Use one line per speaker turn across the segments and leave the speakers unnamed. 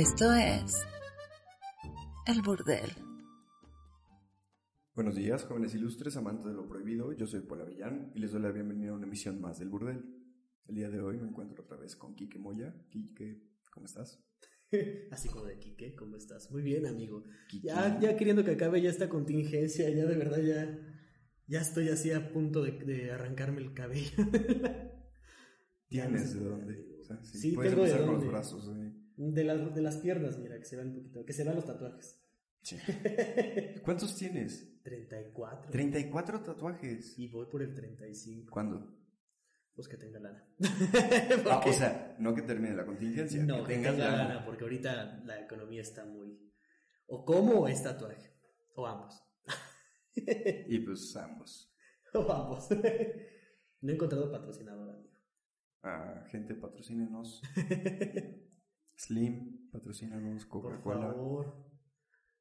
Esto es El Burdel.
Buenos días, jóvenes ilustres, amantes de lo prohibido. Yo soy Paula Villán y les doy la bienvenida a una emisión más del Burdel. El día de hoy me encuentro otra vez con Quique Moya. Quique, ¿cómo estás?
Así como de Quique, ¿cómo estás? Muy bien, amigo. Ya, ya queriendo que acabe ya esta contingencia, ya de verdad ya, ya estoy así a punto de, de arrancarme el cabello.
¿Tienes de dónde? O sea,
Sí,
puedes
tengo de
con
dónde.
los brazos. ¿eh?
De, las de las piernas, mira, que se vean un poquito, que se vean los tatuajes.
Sí. ¿Cuántos tienes?
34.
34 tatuajes.
Y voy por el 35.
¿Cuándo?
Pues que tenga lana.
Ah, o sea, no que termine la contingencia.
no,
que
que tenga
lana.
lana, porque ahorita la economía está muy... O como o es tatuaje. O ambos.
Y pues ambos.
o ambos. no he encontrado patrocinador, amigo.
Ah, gente, patrocínenos. Slim, patrocínanos.
Por
Coca-Cola.
favor.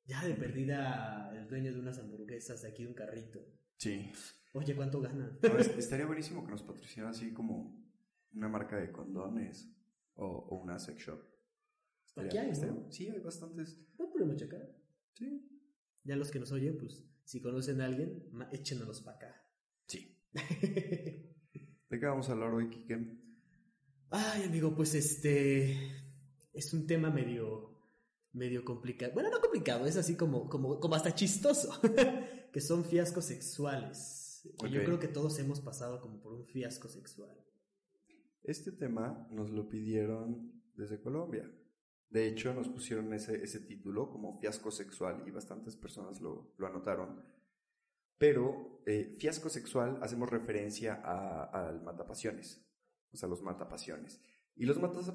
Ya de perdida el dueño de unas hamburguesas de aquí de un carrito.
Sí.
Oye, ¿cuánto?
No, es- estaría buenísimo que nos patrocinaran así como una marca de condones o, o una sex shop.
Aquí hay, ¿no?
Sí, hay bastantes.
No podemos checar.
Sí.
Ya los que nos oyen, pues, si conocen a alguien, échenos para acá.
Sí. ¿De qué vamos a hablar hoy, Kike?
Ay, amigo, pues este es un tema medio medio complicado. Bueno, no complicado, es así como como como hasta chistoso, que son fiascos sexuales. Que Yo creo que todos hemos pasado como por un fiasco sexual.
Este tema nos lo pidieron desde Colombia. De hecho, nos pusieron ese, ese título como fiasco sexual y bastantes personas lo, lo anotaron. Pero eh, fiasco sexual hacemos referencia a- al matapasiones, o sea, los matapasiones. Y los matas...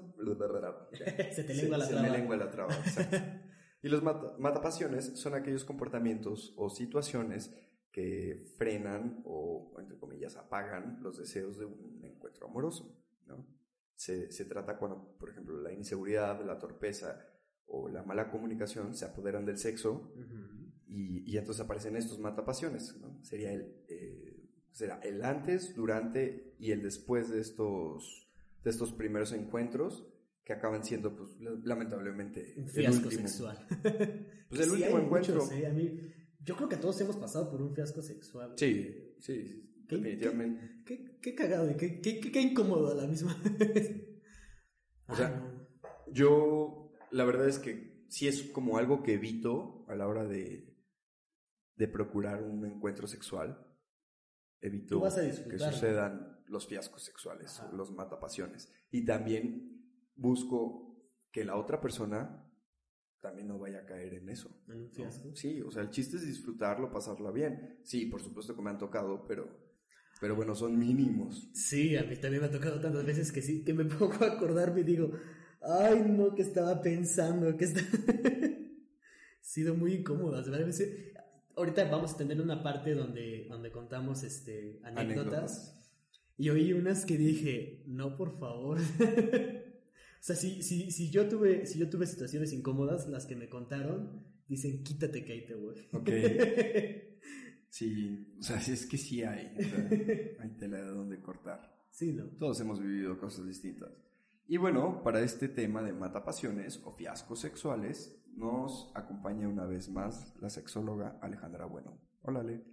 Se te lengua la
se
traba.
me lengua la traba, exacto. Y los mata- matapasiones son aquellos comportamientos o situaciones que frenan o, entre comillas, apagan los deseos de un encuentro amoroso, ¿no? Se, se trata cuando, por ejemplo, la inseguridad, la torpeza o la mala comunicación se apoderan del sexo
Ujú.
y, y entonces aparecen estos matapasiones, ¿no? Sería el, eh, será el antes, durante y el después de estos, de estos primeros encuentros que acaban siendo, pues, la- lamentablemente,
Un
el
fiasco sexual.
Pues el
Sí,
último encuentro.
muchos, ¿eh? A mí, yo creo que todos hemos pasado por un fiasco sexual.
Sí, sí,
¿Qué-
definitivamente.
Qué, qué cagado y qué, qué, qué- qué incómodo a la misma vez.
O sea,
Ay, no.
Yo, la verdad es que sí es como algo que evito a la hora de, de procurar un encuentro sexual. Evito
Tú vas a
que sucedan los fiascos sexuales,
Ajá.
los matapasiones. Y también busco que la otra persona también no vaya a caer en eso. Sí, o sea, el chiste es disfrutarlo, pasarla bien. Sí, por supuesto que me han tocado, pero, pero bueno, son mínimos.
Sí, a mí también me ha tocado tantas veces que sí, que me pongo a acordarme y digo, ay no, que estaba pensando, que está... sido muy incómodas, Ahorita vamos a tener una parte donde, donde contamos este, anécdotas, y oí unas que dije, no, por favor. o sea, si, si, si, yo tuve, si yo tuve situaciones incómodas, las que me contaron, dicen, quítate que ahí te voy.
Ok. Sí, o sea, sí, es que sí hay. o sea, hay tela de donde cortar.
sí, ¿no?
Todos hemos vivido cosas distintas. Y bueno, para este tema de matapasiones o fiascos sexuales, nos acompaña una vez más la sexóloga Alejandra Bueno. Hola, Ale.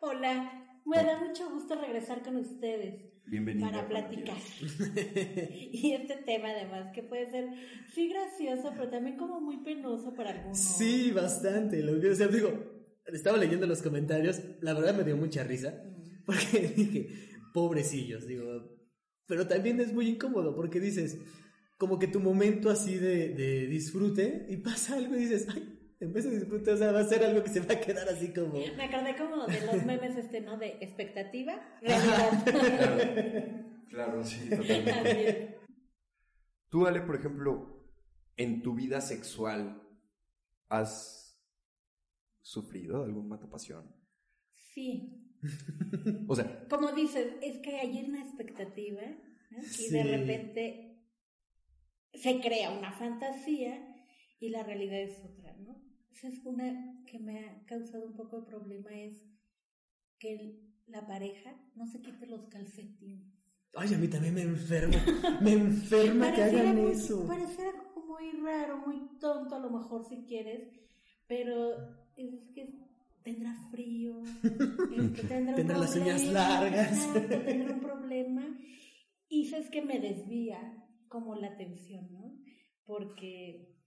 Hola, me da mucho gusto regresar con ustedes
Bienvenida.
para platicar. Y este tema además que puede ser sí gracioso, pero también como muy penoso para algunos.
Sí, bastante. Lo que, o sea, digo, estaba leyendo los comentarios, la verdad me dio mucha risa,
Mm.
porque dije, pobrecillos, digo, pero también es muy incómodo, porque dices, como que tu momento así de, de disfrute, y pasa algo y dices, ay, en vez de disfrute, o sea, va a ser algo que se va a quedar así como...
Me acordé como de los memes este, ¿no? De expectativa, realidad.
Claro, sí, totalmente. Tú, Ale, por ejemplo, en tu vida sexual, ¿has sufrido algún matapasión?
Sí,
O sea,
como dices, es que hay una expectativa ¿no? y
Sí.
de repente se crea una fantasía y la realidad es otra, ¿no? Una que me ha causado un poco de problema es que el- la pareja no se quite los calcetines.
Ay, a mí también me enferma, me enferma que hagan
muy-
eso.
Pareciera como muy raro, muy tonto, a lo mejor si quieres, pero es que tendrá frío, tendrá, un
las uñas largas.
tendrá un problema. Y sabes que me desvía como la atención, ¿no? Porque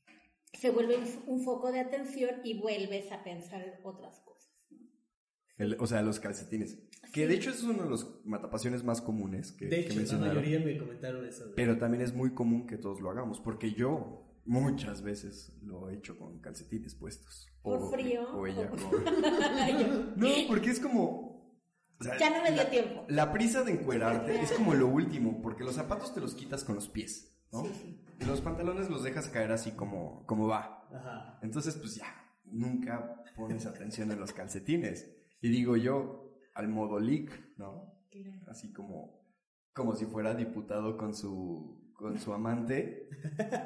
se vuelve un, un foco de atención y vuelves a pensar otras cosas. ¿no?
El- o sea, los calcetines. Que de hecho es uno de los matapasiones más comunes que,
De
que
hecho, la
mencionaron.
mayoría me comentaron eso.
Pero también es muy común que todos lo hagamos, porque yo muchas veces lo he hecho con calcetines puestos.
Por frío.
O ella
O-
No, porque es como... o sea,
ya no me dio
la-
tiempo.
La prisa de encuerarte es como lo último, porque los zapatos te los quitas con los pies, ¿no?
Sí, sí.
Y los pantalones los dejas caer así como, como va.
Ajá.
Entonces, pues ya, nunca pones atención en los calcetines. Y digo yo, al modo leak, ¿no?
Claro.
Así como, como si fuera diputado con su, con su amante.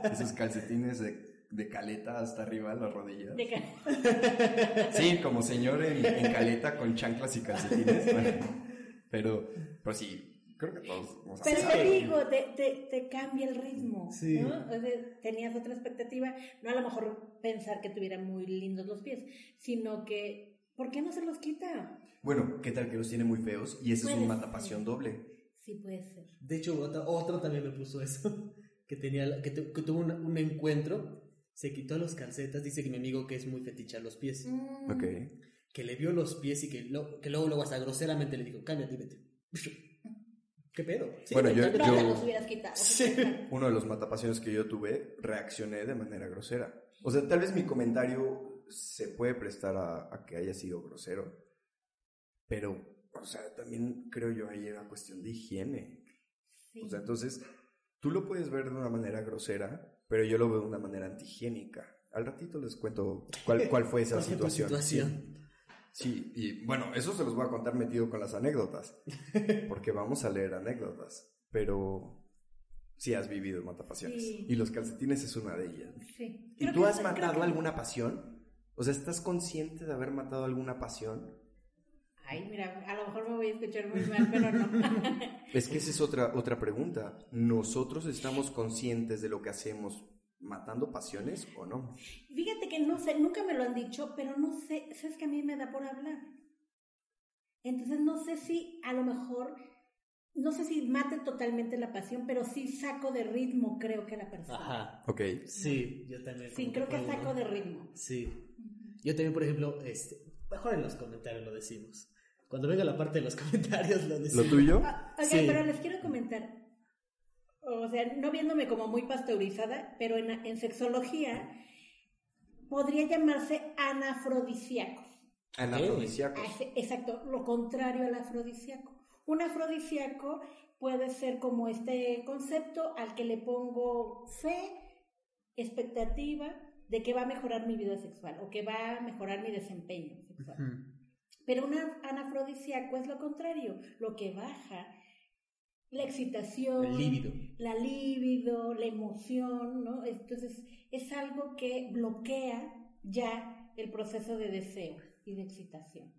Esos calcetines de, de caleta hasta arriba de las rodillas.
De
Sí, como señor en, en caleta con chanclas y calcetines. Bueno, pero, pero sí, creo que todos. o sea,
Pero te digo, te, te, te cambia el ritmo,
Sí.
¿no? O sea, tenías otra expectativa, no a lo mejor pensar que tuvieran muy lindos los pies, sino que, ¿por qué no se los quita?
Bueno, ¿qué tal que los tiene muy feos? Y ese es un matapasión doble.
Sí puede ser.
De hecho, otro, otro también me puso eso. Que, tenía, que, tu- que tuvo un, un encuentro, se quitó los calcetas. Dice que mi amigo que es muy feticha a los pies.
Mm,
Ok.
Que le vio los pies y que, lo- que luego, luego hasta groseramente le dijo: Cámbiate y vete. ¿Qué pedo? Sí,
Bueno, yo- yo-
los hubieras quitado.
Sí.
Uno de los matapasiones que yo tuve, reaccioné de manera grosera. O sea, tal vez mi comentario se puede prestar a, a que haya sido grosero. Pero, o sea, también creo yo ahí era cuestión de higiene.
Sí.
O sea, entonces, tú lo puedes ver de una manera grosera, pero yo lo veo de una manera antihigiénica. Al ratito les cuento cuál, cuál fue esa
¿Cuál fue tu
situación.
situación?
Sí, y bueno, eso se los voy a contar metido con las anécdotas, porque vamos a leer anécdotas, pero sí has vivido matapasiones.
Sí.
Y los calcetines es una de ellas.
Sí.
¿Y
Creo
tú has matado
que-
alguna pasión? O sea, ¿estás consciente de haber matado alguna pasión?
Ay, mira, a lo mejor me voy a escuchar muy mal, pero no.
Es que esa es otra, otra pregunta. ¿Nosotros estamos conscientes de lo que hacemos matando pasiones o no?
Fíjate que no sé, nunca me lo han dicho, pero no sé, sabes que a mí me da por hablar. Entonces no sé si a lo mejor, no sé si mate totalmente la pasión, pero sí saco de ritmo, creo que la persona.
Ajá.
Ok.
Sí, yo también.
Sí, creo que saco de ritmo.
Sí. Yo también, por ejemplo, este, mejor en los comentarios lo decimos. Cuando venga la parte de los comentarios lo
¿Lo
decimos.
tuyo?
Ah, oigan,
Sí.
pero les quiero comentar. O sea, no viéndome como muy pasteurizada, pero en, en sexología podría llamarse anafrodisíacos.
Anafrodisíacos.
Sí, Exacto, lo contrario al afrodisíaco. Un afrodisíaco puede ser como este concepto al que le pongo fe, expectativa de que va a mejorar mi vida sexual o que va a mejorar mi desempeño sexual. Pero un anafrodisíaco es lo contrario, lo que baja la excitación,
El líbido.
la libido, la emoción, ¿no? Entonces es algo que bloquea ya el proceso de deseo y de excitación.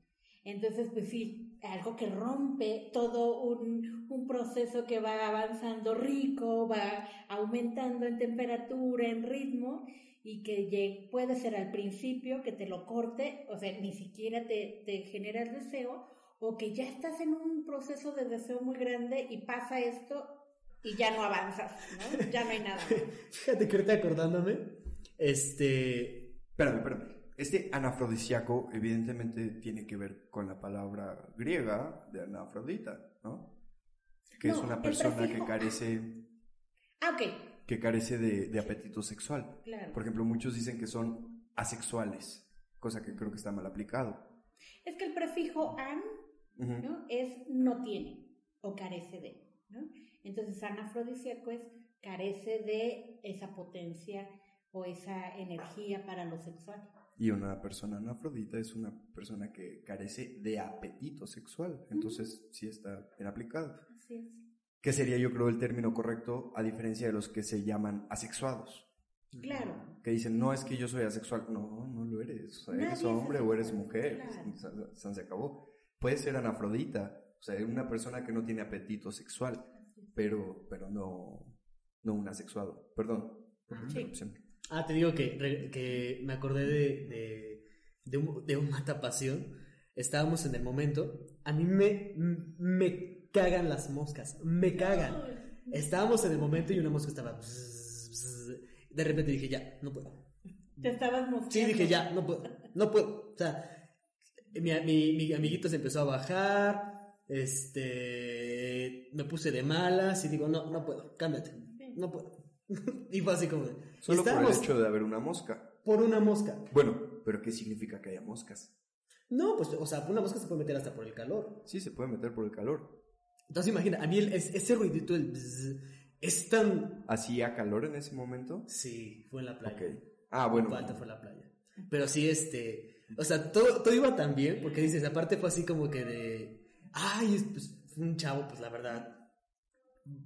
Entonces, pues sí, algo que rompe todo un, un proceso que va avanzando rico, va aumentando en temperatura, en ritmo, y que puede ser al principio que te lo corte, o sea, ni siquiera te, te genera el deseo, o que ya estás en un proceso de deseo muy grande y pasa esto y ya no avanzas, ¿no? Ya no hay nada.
Fíjate que ahorita acordándome, este,
Espérame, espérame. Este anafrodisíaco evidentemente tiene que ver con la palabra griega de anafrodita, ¿no? Que es una persona que carece,
Ah, ok,
que carece de, de apetito sexual.
claro.
Por ejemplo, muchos dicen que son asexuales, cosa que creo que está mal aplicado.
Es que el prefijo an ¿no? es no tiene o carece de, ¿no? Entonces anafrodisíaco es carece de esa potencia o esa energía para lo sexual.
Y una persona anafrodita es una persona que carece de apetito sexual. Entonces, sí está bien aplicado.
Así es.
Que sería, yo creo, el término correcto, a diferencia de los que se llaman asexuados.
Claro.
Que dicen, no es que yo soy asexual. No, no lo eres. O sea,
Nadie
eres
es
hombre o eres mujer.
claro.
Se, se- se acabó. Puede ser anafrodita. O sea, una persona que no tiene apetito sexual. Pero, pero no, no un asexuado. Perdón. por
Sí.
interrupción.
Ah, te digo que, que me acordé de, de, de un, de un matapasión. Estábamos en el momento. A mí me, me cagan las moscas. Me cagan. Estábamos en el momento y una mosca estaba. De repente dije, ya, no puedo.
Te estabas mostrando.
Sí, dije, ya, no puedo. No puedo. O sea, mi, mi, mi amiguito se empezó a bajar. Este. Me puse de malas y digo, no, no puedo. Cámbiate. No puedo. y fue así como. de-
Solo por el hecho de haber una mosca.
por una mosca.
Bueno, pero ¿qué significa que haya moscas?
No, pues, o sea, una mosca se puede meter hasta por el calor.
Sí, se puede meter por el calor.
Entonces, imagina, a mí el- es- ese ruidito bzz, es tan.
¿Hacía calor en ese momento?
Sí, fue en la playa.
Ok. Ah, bueno.
Falta fue en la playa. Pero sí, este. O sea, todo, todo iba tan bien, porque dices, aparte fue así como que de. Ay, es- pues, fue un chavo, pues la verdad,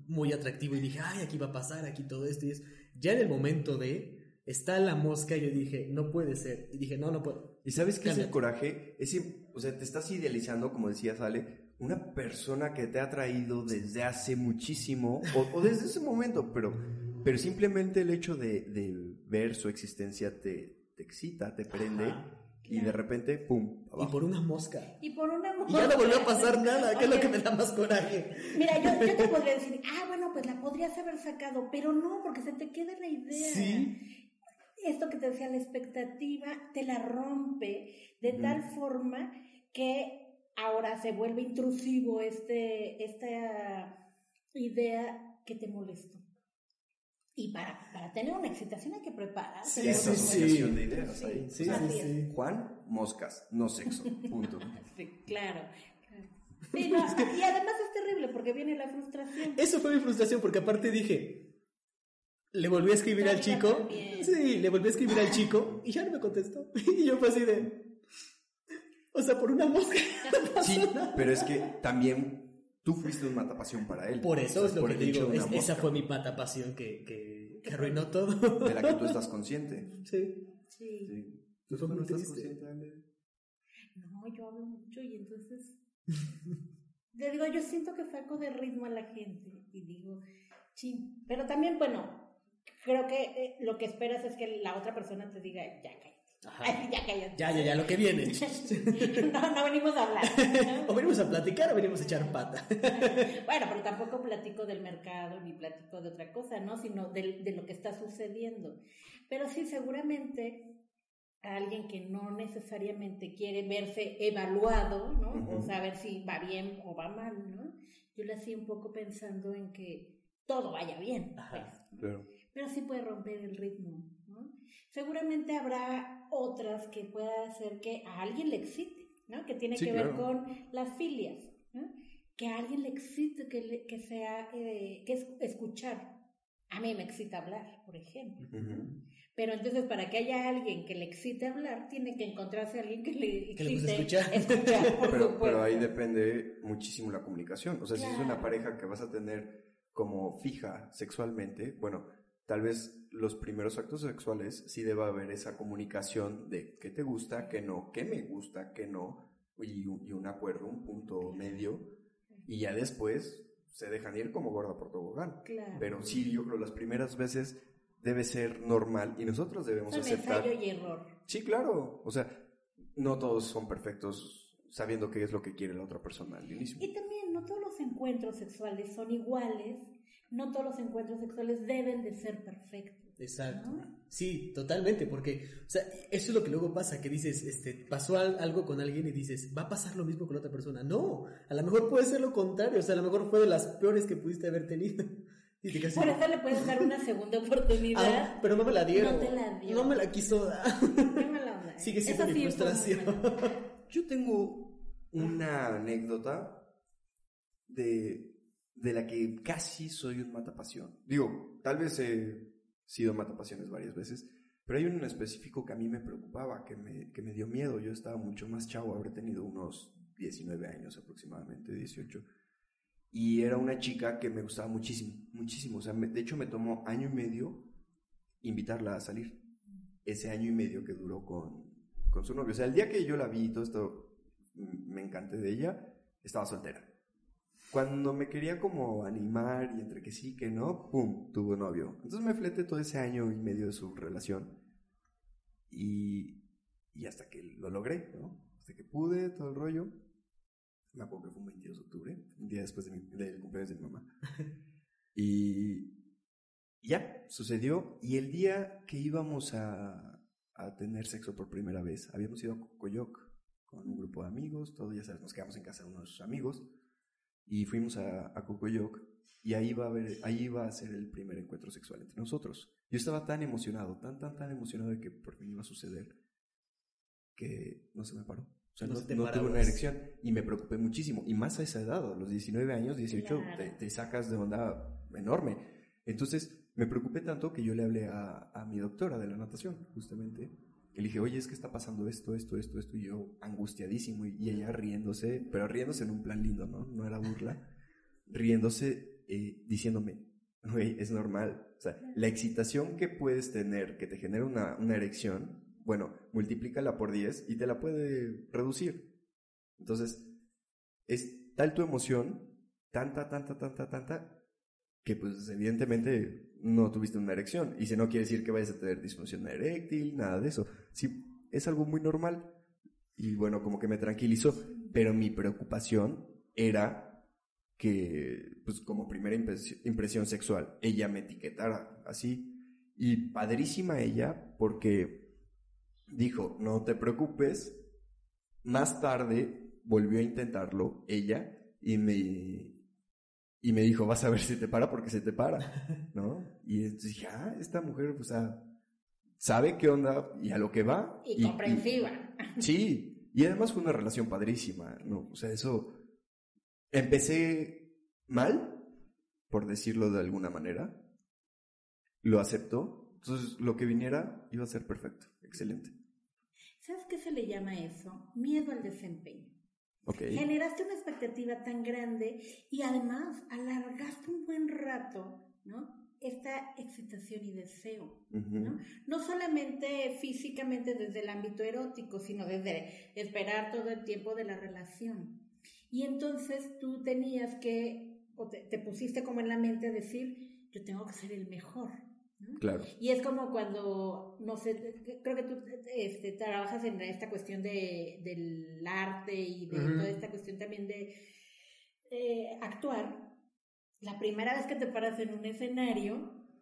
muy atractivo. Y dije, ay, aquí va a pasar, aquí todo esto. Y es. Ya en el momento de. Está la mosca, y yo dije, no puede ser. Y dije, no, no puedo.
¿Y sabes qué es el
Cámbiate.
coraje? Ese, o sea, te estás idealizando, como decía Sale, una persona que te ha traído desde hace muchísimo, o, o desde ese momento, pero, pero simplemente el hecho de, de ver su existencia te, te excita, te prende,
Ajá.
Y de repente, ¡pum!
Y
Abajo.
por una mosca.
Y por una
Y ya no volvió a pasar nada, que es lo que me da más coraje.
Mira, yo, yo te podría decir, ah, bueno, pues la podrías haber sacado, pero no, porque se te queda la idea.
Sí.
Esto que te decía, la expectativa te la rompe de tal forma que ahora se vuelve intrusivo este, esta idea que te molestó. Y para, para tener una excitación hay que prepararse.
Sí, sí, sí.
de ideas ahí.
Sí,
O sea,
sí, sí.
Juan, moscas, no sexo, punto.
Sí, claro. Sí, no, y además es terrible porque viene la frustración.
Eso fue mi frustración, porque aparte dije. Le volví a escribir al chico.
también.
Sí, le volví a escribir al chico y ya no me contestó. Y yo fue así de. O sea, por una mosca.
Sí, pero es que también tú fuiste un matapasión para él.
Por eso
O
es
sea,
lo
por
que te digo. es- esa fue mi mata pasión que, que, que arruinó todo.
De la que tú estás consciente.
Sí.
Sí.
Sí. ¿Tú
muy
no estás consciente, Ale?
No, yo hablo mucho y entonces. Le digo, yo siento que saco de ritmo a la gente y digo, sí. Pero también, bueno, creo que eh, lo que esperas es que la otra persona te diga, ya cállate. Ay, ya cállate.
Ya, ya, ya, lo que viene.
no, no venimos a hablar.
o venimos a platicar o venimos a echar pata.
Bueno, pero tampoco platico del mercado ni platico de otra cosa, ¿no? Sino de, de lo que está sucediendo. Pero sí, seguramente a alguien que no necesariamente quiere verse evaluado, ¿no? O saber si va bien o va mal, ¿no? Yo le hacía un poco pensando en que todo vaya bien,
Ajá.
pues.
Claro.
Pero sí puede romper el ritmo. Seguramente habrá otras que pueda hacer que a alguien le excite, ¿no? Que tiene
Sí,
que ver
claro.
con las filias, ¿no? Que a alguien le excite, que, le- que sea, eh, que es escuchar. A mí me excita hablar, por ejemplo. Pero entonces, para que haya alguien que le excite hablar, tiene que encontrarse a alguien que le
Que
excite
escuchar.
escuchar, por
Pero, ahí depende muchísimo la comunicación. O sea, si es una pareja que vas a tener como fija sexualmente, bueno, tal vez los primeros actos sexuales sí deba haber esa comunicación de qué te gusta, qué no, qué me gusta, qué no, y un, y un acuerdo, un punto medio, y ya después se dejan ir como gorda por tobogán.
Claro.
Pero sí, yo creo las primeras veces debe ser normal y nosotros debemos
Son
aceptar.
y error.
Sí, claro. O sea, no todos son perfectos sabiendo qué es lo que quiere la otra persona al inicio.
Y también no todos los encuentros sexuales son iguales, no todos los encuentros sexuales deben de ser perfectos.
Exacto.
¿no?
Sí, totalmente, porque, o sea, eso es lo que luego pasa, que dices, este, pasó al- algo con alguien y dices, va a pasar lo mismo con la otra persona. No, a lo mejor puede ser lo contrario, o sea, a lo mejor fue de las peores que pudiste haber tenido. Y te
Por eso le puedes dar una segunda oportunidad.
"Ah, pero no me la dieron.
No te la dio.
No me la quiso dar.
Qué mala onda, ¿eh?
Sigue siendo
Eso
mi frustración.
Yo tengo una anécdota de, de la que casi soy un matapasión. Digo, tal vez he sido matapasiones varias veces, pero hay uno en específico que a mí me preocupaba, que me, que me dio miedo. Yo estaba mucho más chavo, habré tenido unos 19 años aproximadamente, 18. Y era una chica que me gustaba muchísimo, muchísimo. O sea, de hecho me tomó año y medio invitarla a salir. Ese año y medio que duró con, con su novio. O sea, el día que yo la vi y todo esto, me encanté de ella, estaba soltera. Cuando me quería como animar y entre que sí, que no, ¡pum! Tuvo novio. Entonces me fleté todo ese año y medio de su relación. Y, y hasta que lo logré, ¿no? Hasta que pude, todo el rollo. Me acuerdo que fue un 22 de octubre, un día después de mi, del cumpleaños de mi mamá. y ya, sucedió. Y el día que íbamos a, a tener sexo por primera vez, habíamos ido a Cocoyoc con un grupo de amigos, todos ya sabes, nos quedamos en casa de unos amigos y fuimos a, a Cocoyoc y ahí iba, a haber, ahí iba a ser el primer encuentro sexual entre nosotros. Yo estaba tan emocionado, tan, tan, tan emocionado de que por fin iba a suceder, que no se me paró. O sea,
No
no,
se te
no
paraba.
tuve una erección y me preocupé muchísimo. Y más a esa edad, a los 19 años, 18,
Claro.
te, te sacas de onda enorme. Entonces me preocupé tanto que yo le hablé a, a mi doctora de la natación, justamente. Y le dije, oye, es que está pasando esto, esto, esto, esto. Y yo angustiadísimo. Y, y ella riéndose, pero riéndose en un plan lindo, ¿no? No era burla. riéndose, eh, diciéndome, güey, es normal. O sea, la excitación que puedes tener, que te genera una, una erección, bueno, multiplícala por 10 y te la puede reducir. Entonces, es tal tu emoción, tanta, tanta, tanta, tanta, que pues evidentemente no tuviste una erección. Y si no quiere decir que vayas a tener disfunción eréctil, nada de eso. Sí, es algo muy normal. Y bueno, como que me tranquilizó. Pero mi preocupación era que, pues como primera impres- impresión sexual, ella me etiquetara así. Y padrísima ella porque dijo, no te preocupes. Más tarde volvió a intentarlo ella y me, y me dijo, vas a ver si te para porque se te para, ¿no? Y entonces dije, ah, esta mujer, o sea, sabe qué onda y a lo que va.
Y comprensiva.
sí, y además fue una relación padrísima, ¿no? O sea, eso, empecé mal, por decirlo de alguna manera, lo aceptó, entonces lo que viniera iba a ser perfecto, excelente.
¿Sabes qué se le llama eso? Miedo al desempeño. Generaste una expectativa tan grande y además alargaste un buen rato, ¿no? Esta excitación y deseo, ¿no? No solamente físicamente desde el ámbito erótico, sino desde esperar todo el tiempo de la relación. Y entonces tú tenías que, o te, te pusiste como en la mente decir, yo tengo que ser el mejor, ¿no?
claro,
Y es como cuando, no sé, creo que tú este, trabajas en esta cuestión de, del arte y de toda esta cuestión también de eh, actuar. La primera vez que te paras en un escenario,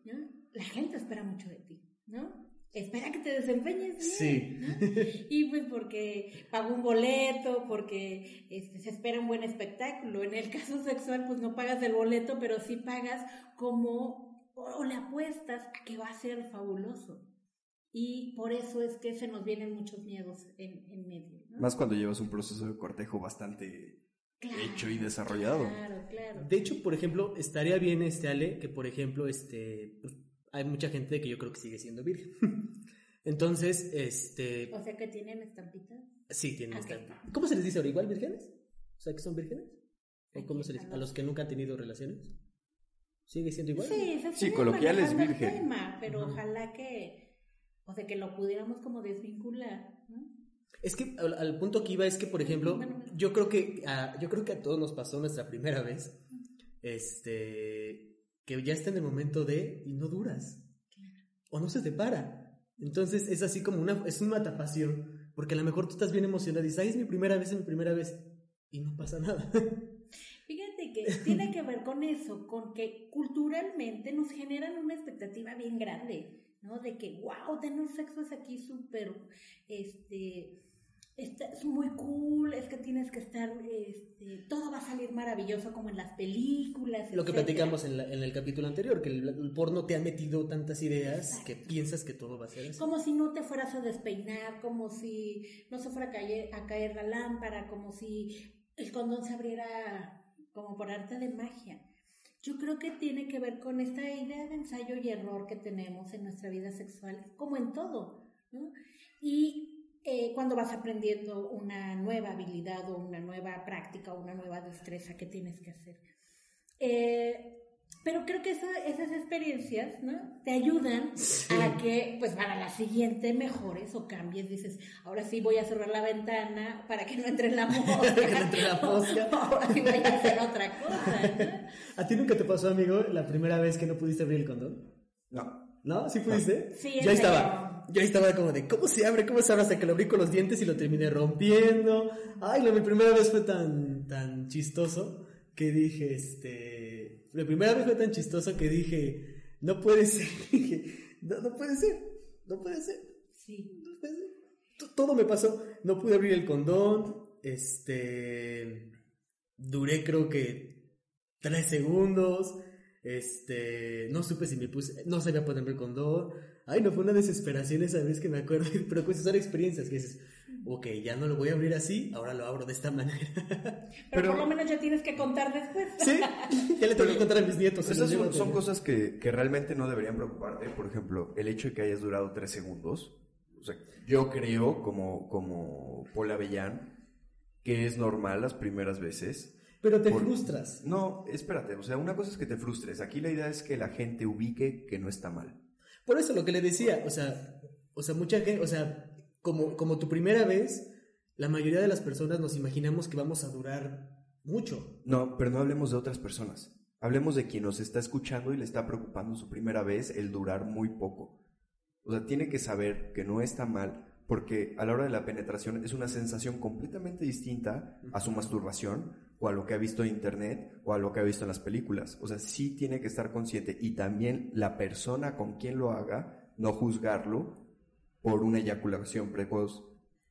¿no? la gente espera mucho de ti, ¿no? Espera que te desempeñes bien.
Sí.
¿no? Y pues porque pagó un boleto, porque este, se espera un buen espectáculo. En el caso sexual, pues no pagas el boleto, pero sí pagas como, o, le apuestas a que va a ser fabuloso. Y por eso es que se nos vienen muchos miedos en, en medio. ¿no?
más cuando llevas un proceso de cortejo bastante
Claro,
hecho y desarrollado.
Claro, claro.
De hecho, por ejemplo, estaría bien, este Ale, que por ejemplo, este, pues, hay mucha gente que yo creo que sigue siendo virgen. Entonces, este,
O sea que tienen estampitas.
sí, tienen
Ok.
esta- ¿Cómo se les dice ahora? ¿Igual vírgenes? O sea, que son vírgenes. ¿O cómo se les a los que nunca han tenido relaciones? ¿Sigue siendo igual?
Sí, se
Sí, coloquial es
manejando el
virgen.
tema, pero
Ujú.
ojalá que, o sea, que lo pudiéramos como desvincular, ¿no?
Es que al, al punto que iba es que, por ejemplo,
Bueno,
yo creo que a, yo creo que a todos nos pasó nuestra primera vez, este, que ya está en el momento de y no duras o no se te para. Entonces es así como una es un matapasión, porque a lo mejor tú estás bien emocionado y dices, "Ay, es mi primera vez, es mi primera vez" y no pasa nada.
Que tiene que ver con eso, con que culturalmente nos generan una expectativa bien grande, ¿no? De que, wow, tener sexo es aquí súper, este, está- es muy cool, es que tienes que estar, este, todo va a salir maravilloso como en las películas.
Lo que platicamos en, la- en el capítulo anterior, que el, el porno te ha metido tantas ideas
Exacto.
que piensas que todo va a ser así.
Como si no te fueras a despeinar, como si no se fuera a caer, a caer la lámpara, como si el condón se abriera como por arte de magia. Yo creo que tiene que ver con esta idea de ensayo y error que tenemos en nuestra vida sexual, como en todo. Y eh, cuando vas aprendiendo una nueva habilidad o una nueva práctica o una nueva destreza que tienes que hacer. Eh, Pero creo que esa- esas experiencias, ¿no? Te ayudan a que, pues, para la siguiente mejores o cambies. Dices, ahora sí voy a cerrar la ventana para que no entre la mosca.
Que no entre la mosca.
ahora sí voy a hacer otra cosa, ¿no?
¿A ti nunca te pasó, amigo, la primera vez que no pudiste abrir el condón?
No.
¿No? ¿Sí pudiste?
Sí,
Yo ahí
en
estaba. Yo ahí estaba como de, ¿cómo se abre? ¿Cómo se abre? Hasta que lo abrí con los dientes y lo terminé rompiendo. Ay, la mi primera vez fue tan, tan chistoso que dije, este... La primera vez fue tan chistoso que dije, no puede ser. Dije, no, no puede ser. No puede ser.
Sí.
No puede ser. Todo me pasó. No pude abrir el condón. Este... Duré creo que tres segundos. Este, no supe si me puse, no sabía ponerme el condón. Ay, no fue una desesperación esa vez que me acuerdo, pero pues son experiencias que dices, ok, ya no lo voy a abrir así, ahora lo abro de esta manera.
Pero,
Pero-
por lo menos ya tienes que contar después.
sí, ya le tengo que contar a mis nietos.
Esas son, son cosas que, que realmente no deberían preocuparte. Por ejemplo, el hecho de que hayas durado tres segundos. O sea, yo creo, como, como Paul Avellán, que es normal las primeras veces.
Pero te
por-
frustras.
No, espérate. O sea, una cosa es que te frustres. Aquí la idea es que la gente ubique que no está mal.
Por eso lo que le decía, o sea, o sea, mucha gente, o sea, como, como tu primera vez, la mayoría de las personas nos imaginamos que vamos a durar mucho.
No, pero no hablemos de otras personas. Hablemos de quien nos está escuchando y le está preocupando su primera vez el durar muy poco. O sea, tiene que saber que no está mal porque a la hora de la penetración es una sensación completamente distinta a su masturbación o a lo que ha visto en internet o a lo que ha visto en las películas. O sea, sí tiene que estar consciente y también la persona con quien lo haga, no juzgarlo por una eyaculación precoz,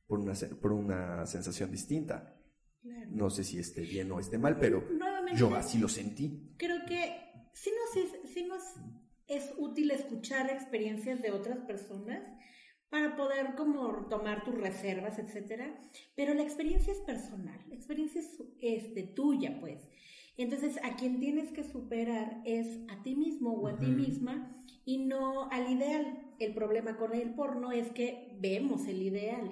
por una, por una sensación distinta.
Claro.
No sé si esté bien o esté mal, pero
Nuevamente,
yo así lo sentí.
creo que sí nos, es, sí nos es útil escuchar experiencias de otras personas para poder como tomar tus reservas, etcétera, pero la experiencia es personal, la experiencia es este, tuya, pues. Entonces, a quien tienes que superar es a ti mismo o a ti misma y no al ideal. El problema con el porno es que vemos el ideal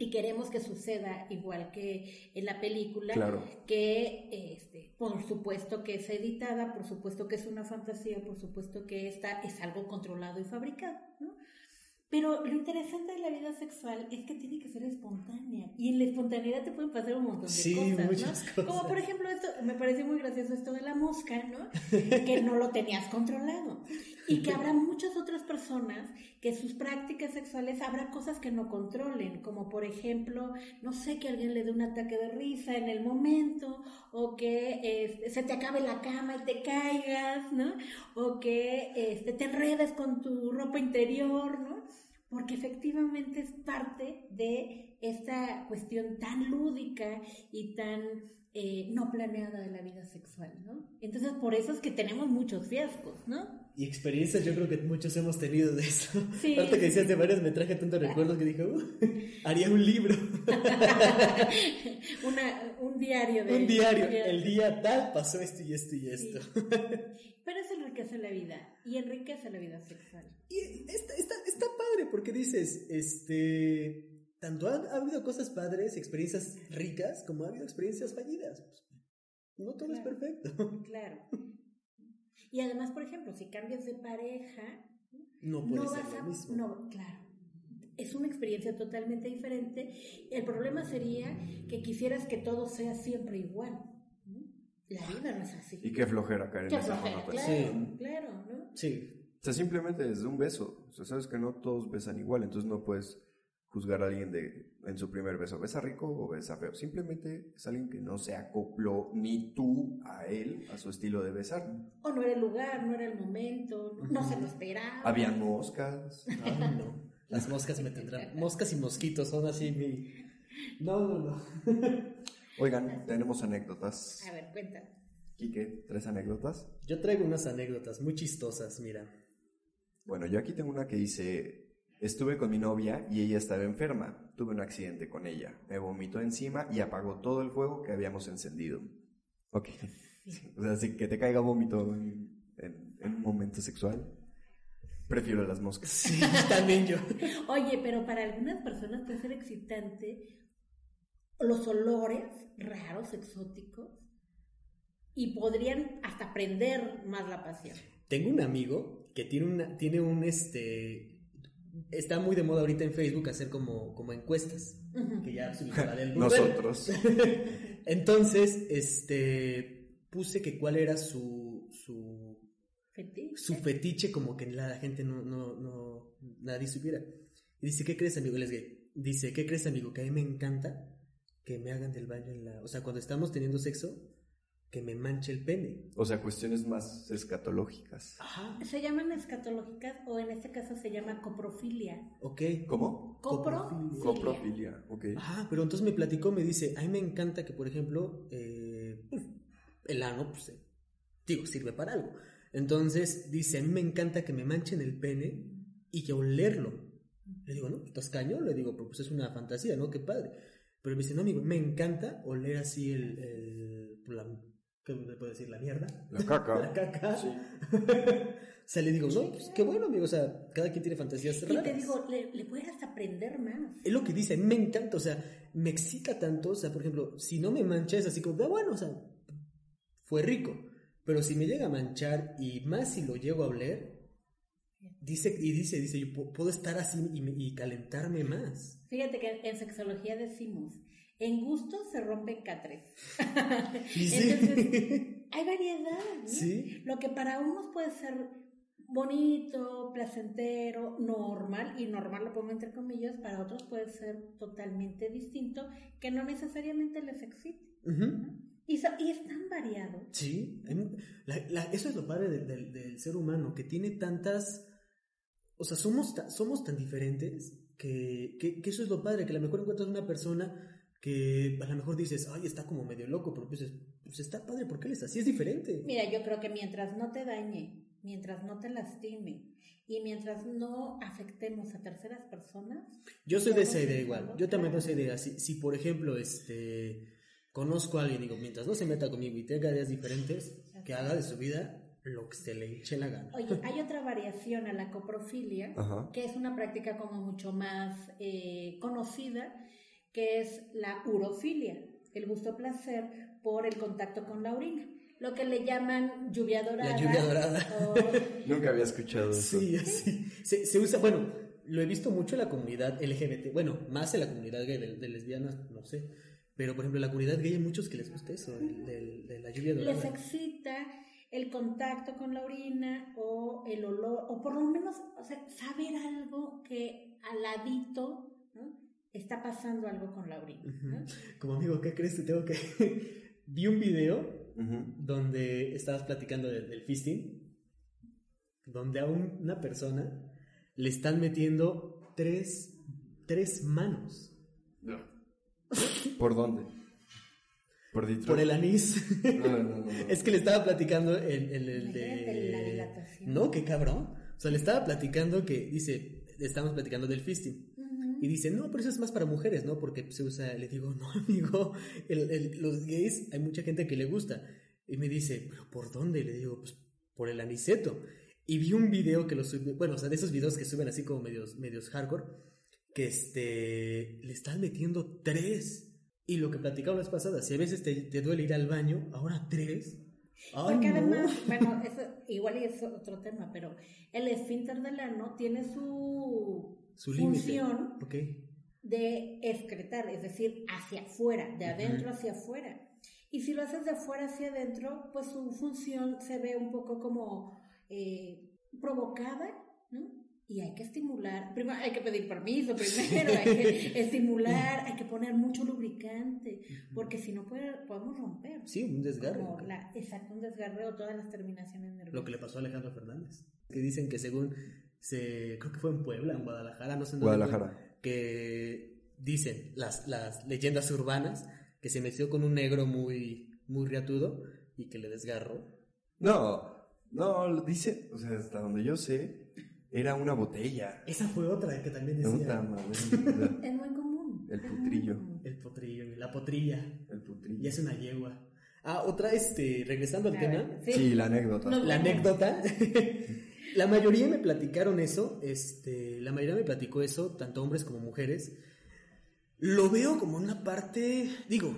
y queremos que suceda igual que en la película,
Claro.
que este, por supuesto que es editada, por supuesto que es una fantasía, por supuesto que esta es algo controlado y fabricado, ¿no? Pero lo interesante de la vida sexual es que tiene que ser espontánea. Y en la espontaneidad te pueden pasar un montón de
Sí,
cosas,
muchas
¿no?
cosas.
Como por ejemplo esto, me pareció muy gracioso esto de la mosca, ¿no? que no lo tenías controlado. Y que habrá muchas otras personas que sus prácticas sexuales habrá cosas que no controlen, como por ejemplo, no sé, que alguien le dé un ataque de risa en el momento, o que este, se te acabe la cama y te caigas, ¿no? O que este, te enredes con tu ropa interior, ¿no? Porque efectivamente es parte de esta cuestión tan lúdica y tan eh, no planeada de la vida sexual, ¿no? Entonces por eso es que tenemos muchos fiascos, ¿no?
Y experiencias yo creo que muchos hemos tenido de eso.
Sí.
Ahorita que decías de varias me traje tantos recuerdos que dije, "Uh, haría un libro,
Una, un diario de...
un diario. El día tal pasó esto y esto y
Sí.
esto.
Pero eso enriquece la vida y enriquece la vida sexual.
Y está padre porque dices, este, tanto ha, ha habido cosas padres, experiencias ricas, como ha habido experiencias fallidas. No todo es perfecto.
Claro. Y además, por ejemplo, si cambias de pareja,
No puede
no
ser
vas
lo
a...
mismo.
No, claro. Es una experiencia totalmente diferente. El problema sería que quisieras que todo sea siempre igual. La vida no es así.
Y qué flojera caer en
Qué
esa
claro, claro, ¿no?
Sí.
O sea, simplemente desde un beso. O sea, sabes que no todos besan igual, entonces no puedes juzgar a alguien de, en su primer beso. ¿Besa rico o besa feo? Simplemente es alguien que no se acopló ni tú a él, a su estilo de besar.
O no era el lugar, no era el momento, no, no se lo esperaba.
Habían moscas.
Ay, no. Las moscas me tendrán. Moscas y mosquitos son así mi. No, no, no.
Oigan, tenemos anécdotas.
A ver, cuéntame.
Quique, ¿tres anécdotas?
Yo traigo unas anécdotas muy chistosas, mira.
Bueno, yo aquí tengo una que dice, estuve con mi novia y ella estaba enferma. Tuve un accidente con ella. Me vomitó encima y apagó todo el fuego que habíamos encendido. Ok. O sea, si que te caiga vómito en, en- en un momento sexual. Prefiero las moscas.
Sí, también yo.
Oye, pero para algunas personas puede ser excitante los olores raros, exóticos. y podrían hasta prender más la pasión.
Tengo un amigo que tiene, una, tiene un, este, está muy de moda ahorita en Facebook hacer como, como encuestas, que ya subió la del
Nosotros.
Entonces, este, puse que cuál era su, su,
Fetiche.
su fetiche, como que la gente no, no, no, nadie supiera. Y dice, ¿qué crees, amigo? Él es gay. Dice, ¿qué crees, amigo? Que a mí me encanta que me hagan del baño en la... O sea, cuando estamos teniendo sexo, que me manche el pene.
O sea, cuestiones más escatológicas.
Ajá.
Se llaman escatológicas o en este caso se llama coprofilia.
Ok.
¿Cómo?
Coprofilia.
Coprofilia, ok.
Ajá, pero entonces me platicó, me dice, a mí me encanta que, por ejemplo, eh, pues, el ano, pues, eh, digo, sirve para algo. Entonces dice, a mí me encanta que me manchen el pene y que olerlo. Le digo, ¿no? ¿Estás caño? Le digo, "Pero, pues es una fantasía, ¿no? Qué padre. Pero me dice, no, amigo, me encanta oler así el, el la, ¿qué me puedo decir? La mierda.
La caca.
La caca.
Sí.
o sea, le digo, no, pues qué bueno, amigo. O sea, cada quien tiene fantasías
Y
raras.
te digo, le, le puedes aprender más.
Es lo que dice, me encanta, o sea, me excita tanto, o sea, por ejemplo, si no me mancha es así como, ah, bueno, o sea, fue rico, pero si me llega a manchar y más si lo llego a oler, dice, y dice, dice, yo pu- puedo estar así y, me- y calentarme más.
Fíjate que en sexología decimos, en gusto se rompen catres.
Sí.
Entonces, hay variedad. ¿no?
Sí.
Lo que para unos puede ser bonito, placentero, normal, y normal lo pongo entre comillas, para otros puede ser totalmente distinto, que no necesariamente les excite. Y, so- y es tan variado.
Sí, la- la- eso es lo padre del, del- del ser humano, que tiene tantas, o sea, somos, ta- somos tan diferentes que, que, que eso es lo padre, que a lo mejor encuentras una persona que a lo mejor dices, ay, está como medio loco, pero pues, dices, pues está padre, porque él es así, es diferente.
Mira, yo creo que mientras no te dañe, mientras no te lastime y mientras no afectemos a terceras personas,
Yo soy de esa idea igual, yo también de
claro.
esa idea, si, si por ejemplo, este, conozco a alguien, digo, mientras no se meta conmigo y tenga ideas diferentes, que haga de su vida lo que se le eche la gana.
Oye, hay otra variación a la coprofilia,
Ajá.
que es una práctica como mucho más eh, conocida, que es la urofilia, el gusto placer por el contacto con la orina, lo que le llaman lluvia dorada.
lluvia dorada.
o-
Nunca había escuchado eso.
Sí, así. Se, se usa, bueno, lo he visto mucho en la comunidad LGBT, bueno, más en la comunidad gay de, de lesbianas, no sé, pero por ejemplo en la comunidad gay hay muchos que les gusta eso, el- del- de, la lluvia
les
dorada.
excita el contacto con la orina o el olor, o por lo menos o sea, saber algo que al ladito ¿no? Está pasando algo con la orina. ¿no?
Ujú. Como amigo, ¿qué crees que tengo que...? Vi un video donde estabas platicando de- del fisting, donde a un- una persona le están metiendo tres, tres manos
¿Por dónde? ¿Por
por el anís.
No, no, no, no.
Es que le estaba platicando el, el, el
la
de... No, qué cabrón. O sea, le estaba platicando que, dice, le estábamos platicando del fisting. Y dice, no, pero eso es más para mujeres, ¿no? Porque se usa, le digo, no, amigo, el- el- los gays, hay mucha gente que le gusta. Y me dice, ¿pero por dónde? Y le digo, pues por el aniceto. Y vi un video que lo subió, bueno, o sea, de esos videos que suben así como medios, medios hardcore, que este, le están metiendo tres. Y lo que platicaba la vez pasada, si a veces te, te duele ir al baño, ahora tres.
Porque
no.
además, bueno, eso igual y es otro tema, pero el esfínter del ano tiene su,
Su
función
Ok.
de excretar, es decir, hacia afuera, de adentro hacia afuera. Y si lo haces de afuera hacia adentro, pues su función se ve un poco como eh, provocada, ¿no? Y hay que estimular, primero hay que pedir permiso, primero hay que estimular, hay que poner mucho lubricante, porque si no puede- podemos romper.
Sí, un desgarre.
La, exacto, un desgarre o todas las terminaciones nerviosas.
Lo que le pasó a Alejandro Fernández. Que dicen que según se. Creo que fue en Puebla, en Guadalajara, no sé en dónde fue,
Guadalajara.
Que dicen las, las leyendas urbanas que se metió con un negro muy, muy riatudo y que le desgarró.
No, no, lo dice, o sea, hasta donde yo sé, era una botella.
Esa fue otra que también decía.
Es muy común.
El putrillo.
El potrillo, la potrilla.
El
Y
putrillo.
es una yegua. Ah, otra, este, regresando al
A
tema.
ver, sí.
Sí, la anécdota.
No.
La anécdota. la mayoría me platicaron eso, este, la mayoría me platicó eso, tanto hombres como mujeres. Lo veo como una parte, digo,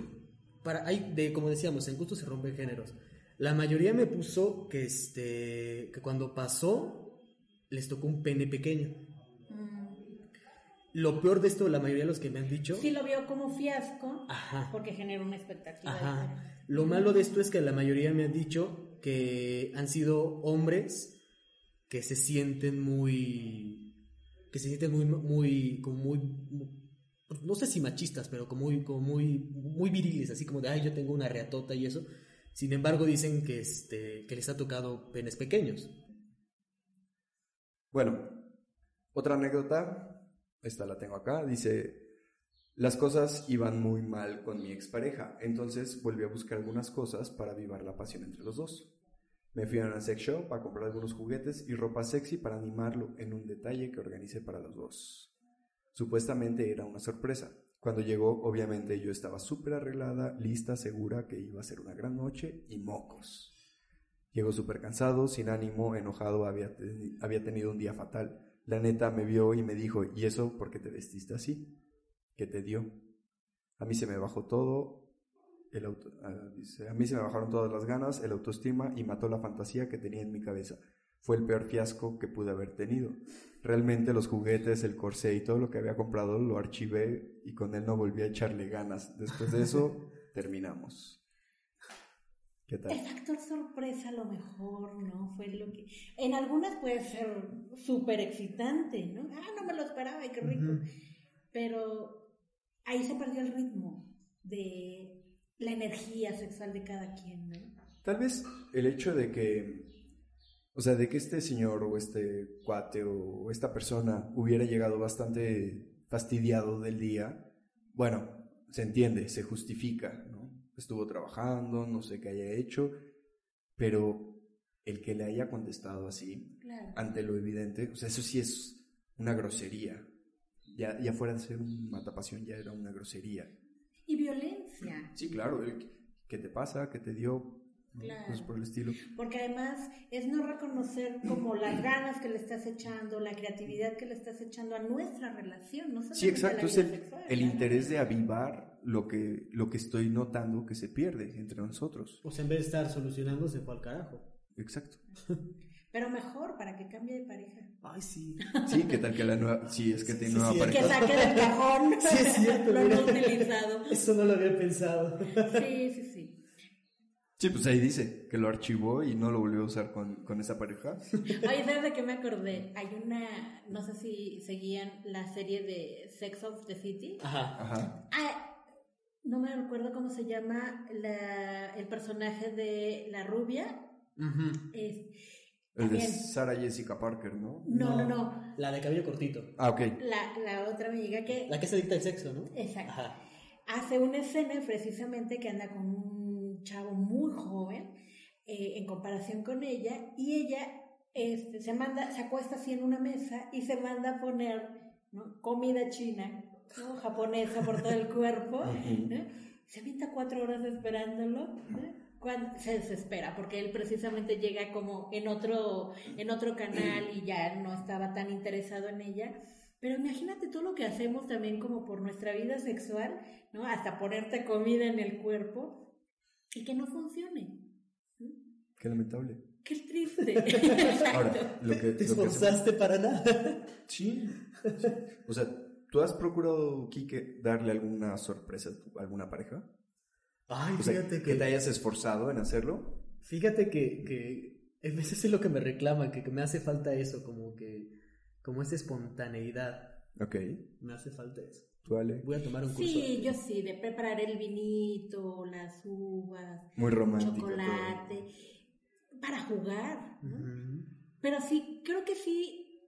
para hay de como decíamos, en gusto se rompen géneros. La mayoría me puso que este que cuando pasó les tocó un pene pequeño.
Mm.
Lo peor de esto, la mayoría de los que me han dicho,
Sí lo vio como fiasco
ajá,
porque genera una expectativa.
ajá. Lo malo de esto es que la mayoría me han dicho que han sido hombres que se sienten muy que se sienten muy muy como muy pues, no sé si machistas, pero como muy como muy muy viriles, así como de ay, yo tengo una reatota y eso. Sin embargo, dicen que este que les ha tocado penes pequeños.
Bueno, otra anécdota, esta la tengo acá, dice, las cosas iban muy mal con mi expareja, entonces volví a buscar algunas cosas para avivar la pasión entre los dos. Me fui a una sex shop a comprar algunos juguetes y ropa sexy para animarlo en un detalle que organicé para los dos. Supuestamente era una sorpresa. Cuando llegó, obviamente yo estaba súper arreglada, lista, segura que iba a ser una gran noche y mocos. Llegó súper cansado, sin ánimo, enojado, había, había tenido un día fatal. La neta me vio y me dijo, ¿y eso por qué te vestiste así? ¿Qué te dio? A mí se me bajó todo, el auto- ah, dice, a mí se me bajaron todas las ganas, el autoestima y mató la fantasía que tenía en mi cabeza. Fue el peor fiasco que pude haber tenido. Realmente los juguetes, el corsé y todo lo que había comprado lo archivé y con él no volví a echarle ganas. Después de eso, terminamos. ¿Qué tal?
El factor sorpresa a lo mejor, ¿no? Fue lo que... En algunas puede ser súper excitante, ¿no? Ah, no me lo esperaba, qué rico.
Ujú.
Pero ahí se perdió el ritmo de la energía sexual de cada quien, ¿no?
Tal vez el hecho de que, o sea, de que este señor o este cuate o esta persona hubiera llegado bastante fastidiado del día, bueno, se entiende, se justifica, ¿no? Estuvo trabajando, no sé qué haya hecho, pero el que le haya contestado así,
Claro.
ante lo evidente, o sea, eso sí es una grosería. Ya, ya fuera de ser un matapasión, ya era una grosería.
Y violencia.
Sí, claro, el, ¿qué te pasa? ¿Qué te dio?
Claro.
Cosas por el estilo.
Porque además es no reconocer como las ganas que le estás echando, la creatividad que le estás echando a nuestra relación, no
Sí, exacto, es el,
sexual,
el
claro.
interés de avivar lo que, lo que estoy notando que se pierde entre nosotros.
O sea, en vez de estar solucionando, se fue al carajo.
Exacto.
Pero mejor para que cambie de pareja.
Ay, sí.
Sí, ¿qué tal que la nueva, sí, es que
Sí,
tiene
sí,
nueva
sí.
Que
pareja?
saque del cajón.
Sí, es cierto,
Lo
mira.
hemos utilizado.
Eso no lo había pensado.
Sí, sí, sí.
Sí, pues ahí dice que lo archivó y no lo volvió a usar con, con esa pareja.
Oye, ¿sabes de qué me acordé? Hay una, no sé si seguían la serie de Sex of the City.
Ajá.
Ajá.
Ah, no me recuerdo cómo se llama la, el personaje de la rubia.
Ujú.
Es-
El de. Sarah Jessica Parker, ¿no?
no, no, no.
La de cabello cortito.
Ah, ok.
La, la otra amiga que...
La que se dicta el sexo, ¿no?
Exacto.
Ajá.
hace una escena precisamente que anda con un chavo muy joven eh, en comparación con ella y ella este, se manda, se acuesta así en una mesa y se manda a poner ¿no? comida china, ¿no? japonesa por todo el cuerpo. ¿no? se avienta cuatro horas esperándolo. ¿no? Cuando se desespera porque él precisamente llega como en otro en otro canal y ya no estaba tan interesado en ella pero imagínate todo lo que hacemos también como por nuestra vida sexual, ¿no? Hasta ponerte comida en el cuerpo y que no funcione.
Qué lamentable.
Qué triste.
Ahora, lo que,
¿Te
lo que
esforzaste para nada?
Sí, sí. O sea, ¿tú has procurado, Kike, darle alguna sorpresa a alguna pareja?
Ay,
O sea,
fíjate
que
que...
te hayas esforzado en hacerlo.
Fíjate que, que a veces es lo que me reclaman, que, que me hace falta eso, como que, como esa espontaneidad.
Ok.
Me hace falta eso.
¿Tú, Ale?
Voy a tomar un curso.
Sí, yo sí, de preparar el vinito, las uvas,
Muy romántico.
chocolate, para jugar. Pero sí, creo que sí,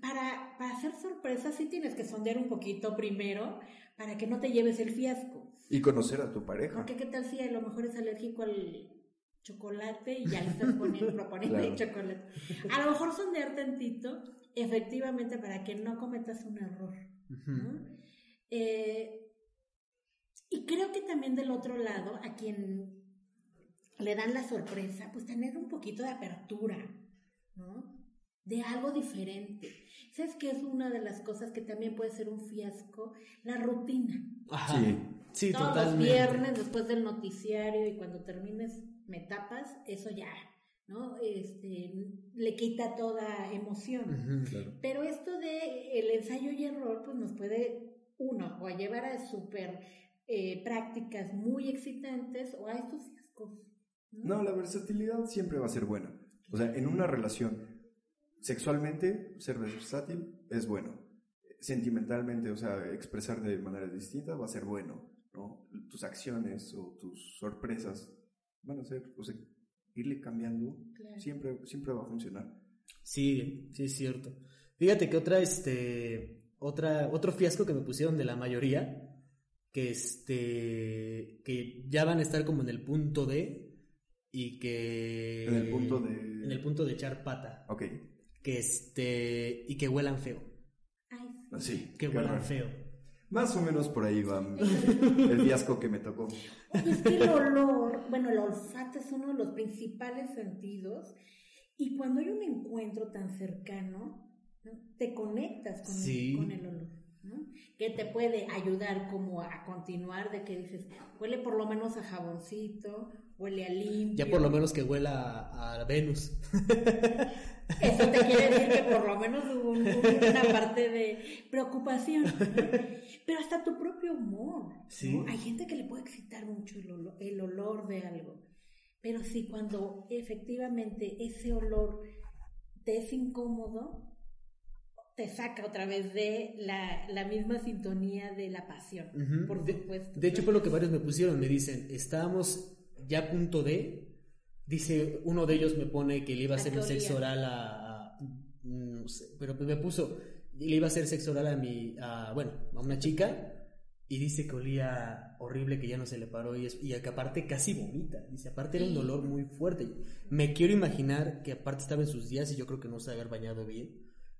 para, para hacer sorpresas sí tienes que sondear un poquito primero para que no te lleves el fiasco.
Y conocer a tu pareja.
Porque qué tal si a lo mejor es alérgico al chocolate y ya le estás poniendo, proponiendo
Claro.
el chocolate. A lo mejor sondear tantito, efectivamente, para que no cometas un error. Eh, y creo que también del otro lado, a quien le dan la sorpresa, pues tener un poquito de apertura, ¿no? De algo diferente. ¿Sabes qué es una de las cosas que también puede ser un fiasco? La rutina.
Ajá.
Sí.
Sí,
Todos
totalmente.
los viernes después del noticiario y cuando termines me tapas, eso ya, ¿no? Este, le quita toda emoción. Pero esto de el ensayo y error, pues nos puede, uno, o a llevar a súper eh, prácticas muy excitantes o a estos fiascos.
¿no? la versatilidad siempre va a ser buena. O sea, en una relación, sexualmente, ser versátil es bueno. Sentimentalmente, o sea, expresar de manera distinta va a ser bueno, ¿no? Tus acciones o tus sorpresas van a ser, o sea, irle cambiando, siempre, siempre va a funcionar.
Sí, sí es cierto. Fíjate que otra, este, otra, otro fiasco que me pusieron de la mayoría, que este, que ya van a estar como en el punto de, y que...
En el punto de...
En el punto de echar pata.
Ok.
Que este, y que huelan feo.
Ay.
Sí.
Que huelan feo.
Más o menos por ahí va el fiasco que me tocó.
es que el olor, bueno, el olfato es uno de los principales sentidos y cuando hay un encuentro tan cercano, te conectas con, el, con el olor. ¿no? Que te puede ayudar como a continuar de que dices, huele por lo menos a jaboncito, huele a limpio.
Ya por lo menos que huela a Venus.
Eso te quiere decir que por lo menos hubo una parte de preocupación. Pero hasta tu propio humor. Hay gente que le puede excitar mucho el olor, de algo. Pero sí, cuando efectivamente ese olor te es incómodo, te saca otra vez de la, misma sintonía de la pasión, por supuesto.
De, hecho, por lo que varios me pusieron, me dicen, estábamos ya a punto de, dice, uno de ellos me pone que le iba a hacer un sexo oral a, no sé, pero me puso, le iba a hacer sexo oral a mi, a, bueno, a una chica y dice que olía horrible, que ya no se le paró y, y que aparte casi vomita, dice, aparte era un dolor muy fuerte. Me quiero imaginar que aparte estaba en sus días y yo creo que no se haber bañado bien,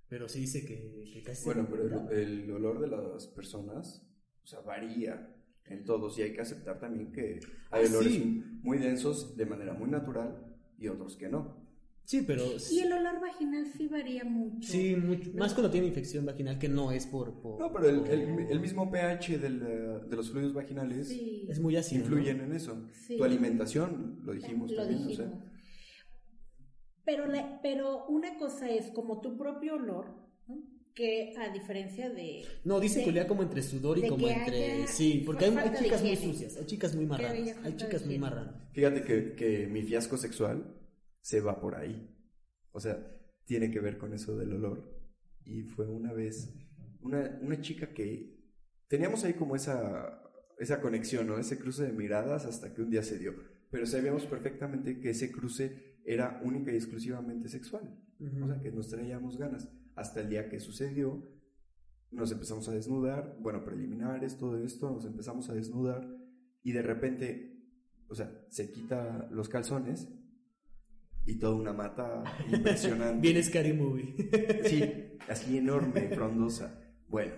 pero sí dice que, casi...
Bueno, pero el, el olor de las personas, o sea, varía en todos y hay que aceptar también que hay ah, olores muy densos de manera muy natural y otros que no.
Sí, pero...
Y el olor vaginal sí varía mucho.
Sí, mucho. Más cuando tiene infección vaginal que no es por...
no, pero el, mismo pH del, de los fluidos vaginales
es muy ácido.
Influyen en eso. Tu alimentación, lo dijimos
lo
también.
Dijimos. pero, pero una cosa es como tu propio olor, que a diferencia de...
No, dice que olía como entre sudor y como entre... Sí, porque hay, chicas muy sucias, hay chicas muy marranas, hay chicas muy marranas.
Fíjate que, que mi fiasco sexual se va por ahí. O sea, tiene que ver con eso del olor. Y fue una vez una, una chica que teníamos ahí como esa, esa conexión, ¿no? Ese cruce de miradas hasta que un día se dio. Pero sabíamos perfectamente que ese cruce era única y exclusivamente sexual. O sea, que nos traíamos ganas hasta el día que sucedió, nos empezamos a desnudar, bueno, preliminares, todo esto, nos empezamos a desnudar y de repente, o sea, se quita los calzones y toda una mata impresionante.
Bien Scary Movie.
sí, así enorme, frondosa. Bueno,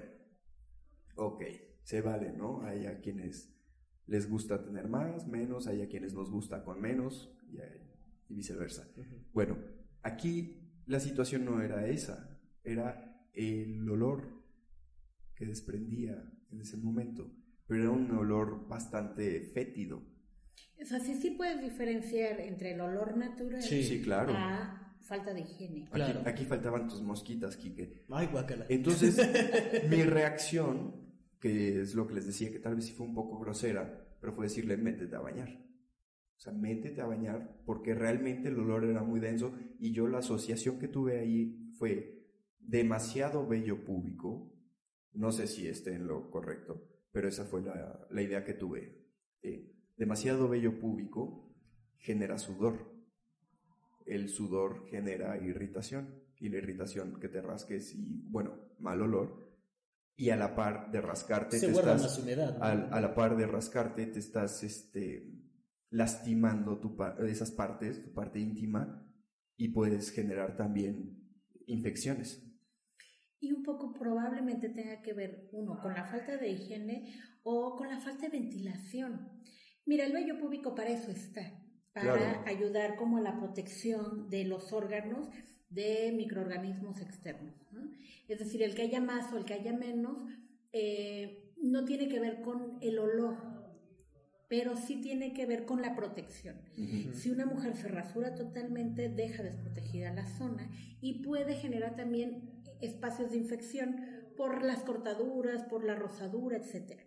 ok, se vale, ¿no? Hay a quienes les gusta tener más, menos, hay a quienes nos gusta con menos y, viceversa. Bueno, aquí la situación no era esa era el olor que desprendía en ese momento, pero era un olor bastante fétido.
O sea, sí, sí puedes diferenciar entre el olor natural
sí, claro.
a falta de higiene.
Aquí, faltaban tus mosquitas, Quique.
Ay, guacala.
Entonces, mi reacción, que es lo que les decía, que tal vez sí fue un poco grosera, pero fue decirle, métete a bañar. O sea, métete a bañar, porque realmente el olor era muy denso y yo la asociación que tuve ahí fue demasiado bello público. No sé si esté en lo correcto, pero esa fue la, la idea que tuve. Eh, demasiado bello público genera sudor. El sudor genera irritación y la irritación que te rasques y, bueno, mal olor. Y a la par de rascarte,
te estás, humedad,
a, la par de rascarte, te estás este, lastimando tu, esas partes, tu parte íntima, y puedes generar también infecciones
y un poco probablemente tenga que ver, uno, con la falta de higiene o con la falta de ventilación. Mira, el vello público para eso está, para ayudar como a la protección de los órganos de microorganismos externos. Es decir, el que haya más o el que haya menos eh, no tiene que ver con el olor, pero sí tiene que ver con la protección. Si una mujer se rasura totalmente, deja desprotegida la zona y puede generar también espacios de infección por las cortaduras, por la rosadura, etc.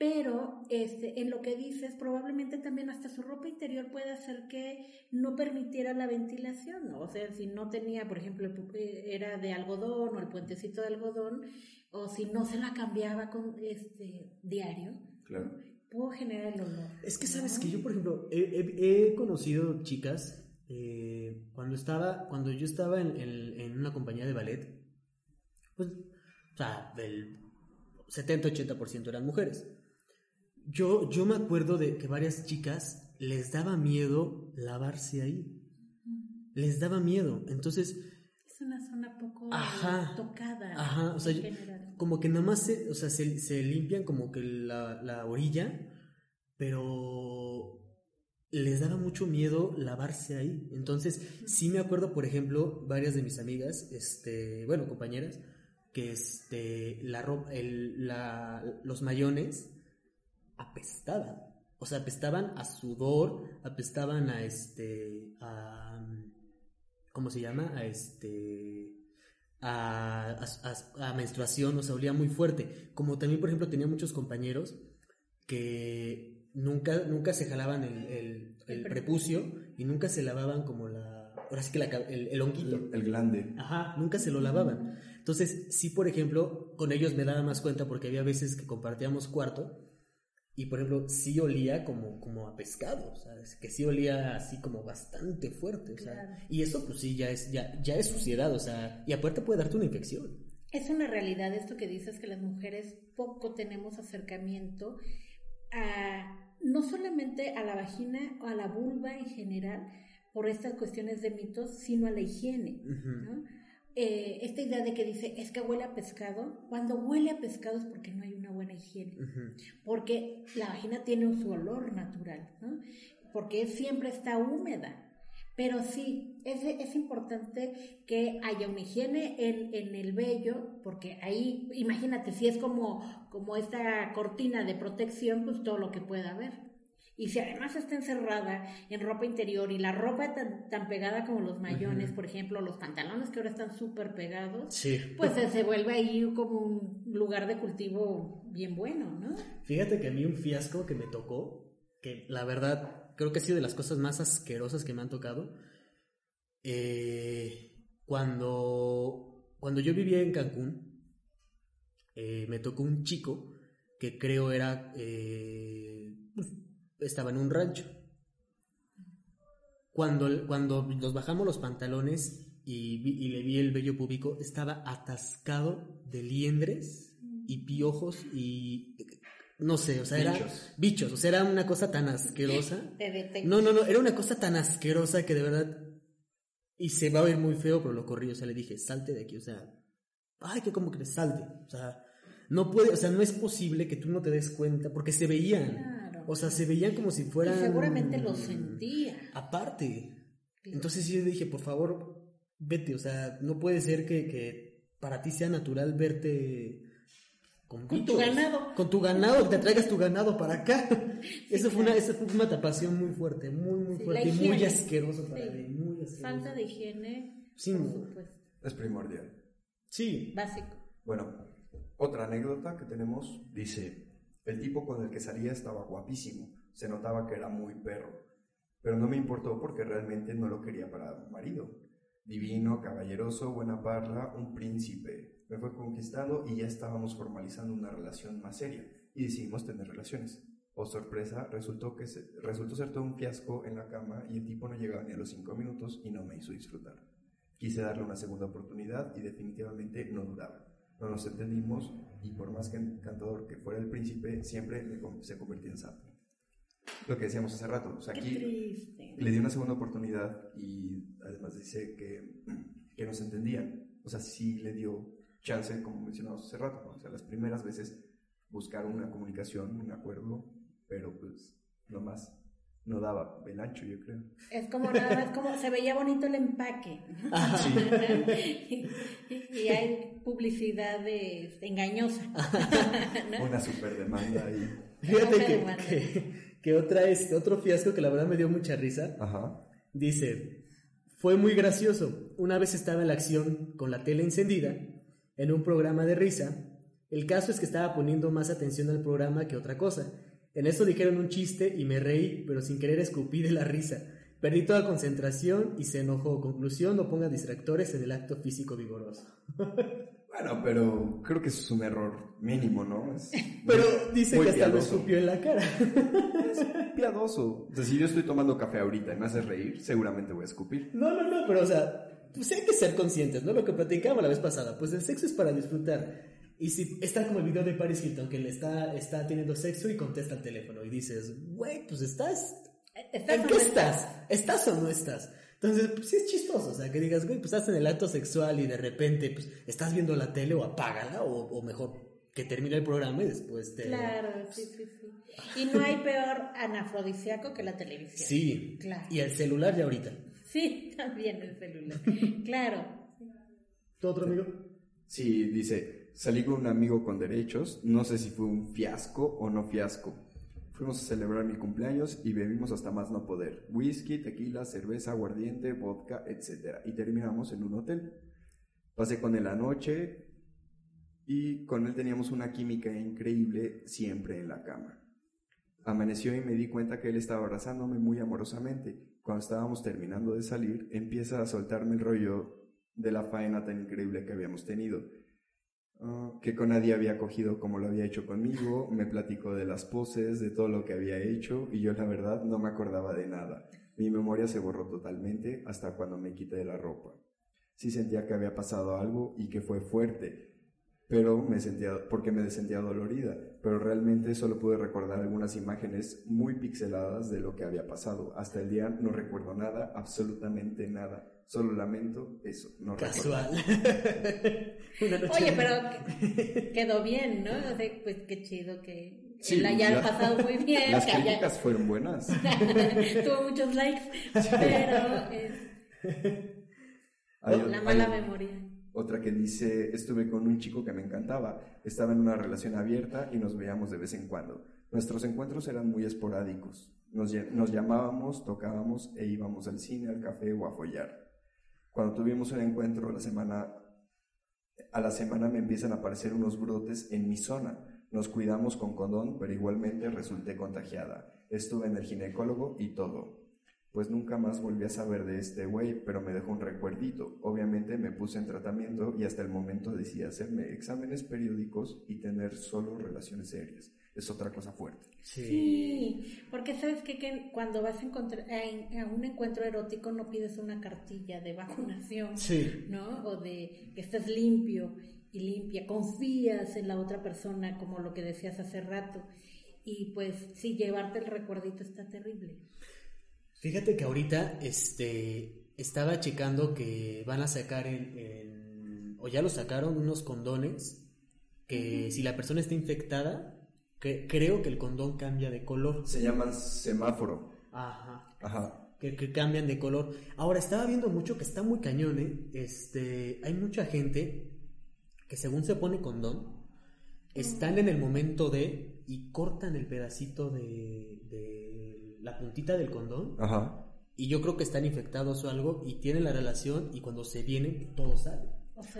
Pero este, en lo que dices, probablemente también hasta su ropa interior puede hacer que no permitiera la ventilación, O sea, si no tenía, por ejemplo, eh, era de algodón o el puentecito de algodón, o si no se la cambiaba con este diario,
claro.
puedo generar el olor.
Es que sabes que yo, por ejemplo, he, conocido chicas eh, cuando estaba, cuando yo estaba en, en, una compañía de ballet, pues, o sea, del 70-80% eran mujeres. Yo, yo me acuerdo de que varias chicas les daba miedo lavarse ahí. Les daba miedo. Entonces,
es una zona poco tocada.
Ajá, o sea, como que nada más se, o sea, se, limpian como que la, orilla, pero les daba mucho miedo lavarse ahí. Entonces, sí me acuerdo, por ejemplo, varias de mis amigas, este, bueno, compañeras, que este, la ropa, el, la, los mayones apestaban. O sea, apestaban a sudor, apestaban a este, a, ¿cómo se llama? A este, a, menstruación, o sea, olía muy fuerte. Como también, por ejemplo, tenía muchos compañeros que nunca, nunca se jalaban el, el, prepucio y nunca se lavaban como la... Ahora sí que el, el honguito.
El, glande.
Ajá, nunca se lo lavaban. Entonces, sí, por ejemplo, con ellos me daba más cuenta porque había veces que compartíamos cuarto y por ejemplo, sí olía como, como a pescado, ¿sabes? Que sí olía así como bastante fuerte, o sea. Y eso pues sí ya es, ya, ya es suciedad, o sea, y aparte puede darte una infección.
Es una realidad esto que dices que las mujeres poco tenemos acercamiento a no solamente a la vagina o a la vulva en general por estas cuestiones de mitos, sino a la higiene, ¿no? Eh, esta idea de que dice es que huele a pescado, cuando huele a pescado es porque no hay una buena higiene, porque la vagina tiene su olor natural, porque siempre está húmeda. Pero sí, es, es importante que haya una higiene en, en, el vello, porque ahí, imagínate, si es como, como esta cortina de protección, pues todo lo que pueda haber. Y si además está encerrada en ropa interior y la ropa tan, tan pegada como los mayones, por ejemplo, los pantalones que ahora están súper pegados, pues se, vuelve ahí como un lugar de cultivo bien bueno, ¿no?
Fíjate que a mí un fiasco que me tocó, que la verdad creo que ha sido de las cosas más asquerosas que me han tocado, eh, cuando, cuando yo vivía en Cancún, eh, me tocó un chico que creo era... Eh, pues, estaba en un rancho. Cuando, cuando nos bajamos los pantalones y, le vi el vello público, estaba atascado de liendres y piojos y no sé, o sea, era bichos, o sea, era una cosa tan asquerosa. No, no, no, era una cosa tan asquerosa que de verdad y se va a ver muy feo, pero lo corrí, o sea, le dije, "Salte de aquí", o sea, ay, que como que salte, o sea, no puede, o sea, no es posible que tú no te des cuenta porque se veían. O sea, se veían como si fueran... Y
seguramente lo sentía.
Aparte. Entonces yo dije, por favor, vete. O sea, no puede ser que, para ti sea natural verte...
Con, tu ganado.
Con tu ganado, que te traigas tu ganado para acá. eso, fue una, esa fue una tapación muy fuerte, muy, muy fuerte y muy asqueroso para mí. Muy asqueroso.
Falta de higiene, sí, por supuesto.
Es primordial.
Sí.
Básico.
Bueno, otra anécdota que tenemos dice, el tipo con el que salía estaba guapísimo, se notaba que era muy perro, pero no me importó porque realmente no lo quería para marido. Divino, caballeroso, buena parla, un príncipe. Me fue conquistando y ya estábamos formalizando una relación más seria y decidimos tener relaciones. Oh, sorpresa, resultó, que resultó ser todo un fiasco en la cama y el tipo no llegaba ni a los cinco minutos y no me hizo disfrutar. Quise darle una segunda oportunidad y definitivamente no duraba no nos entendimos y por más que encantador que fuera el príncipe, siempre se convirtió en sapo. Lo que decíamos hace rato, o sea, aquí le di una segunda oportunidad y además dice que, que no se entendían. O sea, sí le dio chance, como mencionamos hace rato, o sea, las primeras veces buscar una comunicación, un acuerdo, pero pues no más no daba el ancho, yo creo.
Es como nada, es como se veía bonito el empaque.
Ah,
y, y hay publicidad de, engañosa.
¿no? Una super demanda ahí.
Fíjate que, que, que, otra es, otro fiasco que la verdad me dio mucha risa.
Ajá.
Dice, fue muy gracioso. Una vez estaba en la acción con la tele encendida, en un programa de risa. El caso es que estaba poniendo más atención al programa que otra cosa. En eso dijeron un chiste y me reí, pero sin querer escupí de la risa. Perdí toda concentración y se enojó. Conclusión, no ponga distractores en el acto físico vigoroso.
bueno, pero creo que eso es un error mínimo, ¿no?
pero dice que hasta lo escupió en la cara.
es piadoso. O sea, si yo estoy tomando café ahorita y me haces reír, seguramente voy a escupir.
No, no, no, pero o sea, pues hay que ser conscientes, ¿no? Lo que platicábamos la vez pasada, pues el sexo es para disfrutar. Y si está como el video de Paris Hilton, que le está, está teniendo sexo y contesta al teléfono y dices, güey, pues estás ¿En qué estás? ¿Estás o no estás? Entonces, pues sí es chistoso, o sea, que digas, güey, pues estás en el acto sexual y de repente, pues, estás viendo la tele o apágala, o, o mejor que termine el programa y después te...
Claro, sí, sí, sí. Y no hay peor anafrodisíaco que la televisión.
Sí, claro. Y el celular ya ahorita.
Sí, también el celular, claro.
¿Tu otro amigo?
Sí, dice, salí con un amigo con derechos, no sé si fue un fiasco o no fiasco Fuimos a celebrar mi cumpleaños y bebimos hasta más no poder. Whisky, tequila, cerveza, aguardiente, vodka, etc. Y terminamos en un hotel. Pasé con él la noche y con él teníamos una química increíble siempre en la cama. Amaneció y me di cuenta que él estaba abrazándome muy amorosamente. Cuando estábamos terminando de salir, empieza a soltarme el rollo de la faena tan increíble que habíamos tenido Que con nadie había cogido como lo había hecho conmigo, me platicó de las poses, de todo lo que había hecho y yo la verdad no me acordaba de nada. Mi memoria se borró totalmente hasta cuando me quité la ropa. Sí sentía que había pasado algo y que fue fuerte, pero me sentía porque me sentía dolorida, pero realmente solo pude recordar algunas imágenes muy pixeladas de lo que había pasado. Hasta el día no recuerdo nada, absolutamente nada. Solo lamento eso, no
Casual.
Oye, pero quedó bien, ¿no? pues qué chido que la haya pasado muy bien.
Las críticas fueron buenas.
Tuvo muchos likes, pero la mala memoria.
Otra que dice, estuve con un chico que me encantaba, estaba en una relación abierta y nos veíamos de vez en cuando. Nuestros encuentros eran muy esporádicos. Nos, llamábamos, tocábamos e íbamos al cine, al café o a follar. Cuando tuvimos un encuentro la semana, a la semana me empiezan a aparecer unos brotes en mi zona. Nos cuidamos con condón, pero igualmente resulté contagiada. Estuve en el ginecólogo y todo. Pues nunca más volví a saber de este güey, pero me dejó un recuerdito. Obviamente me puse en tratamiento y hasta el momento decidí hacerme exámenes periódicos y tener solo relaciones serias es otra cosa fuerte.
Sí, porque sabes que, cuando vas a, encontrar, a, un encuentro erótico no pides una cartilla de vacunación, ¿no? O de que estés limpio y limpia, confías en la otra persona, como lo que decías hace rato. Y pues sí, llevarte el recuerdito está terrible.
Fíjate que ahorita este, estaba checando que van a sacar en, o ya lo sacaron unos condones que si la persona está infectada que creo que el condón cambia de color.
Se llaman semáforo.
Ajá.
Ajá.
Que, cambian de color. Ahora, estaba viendo mucho que está muy cañón, ¿eh? Este, hay mucha gente que según se pone condón, están en el momento de y cortan el pedacito de la puntita del condón.
Ajá.
Y yo creo que están infectados o algo y tienen la relación y cuando se vienen todo sale.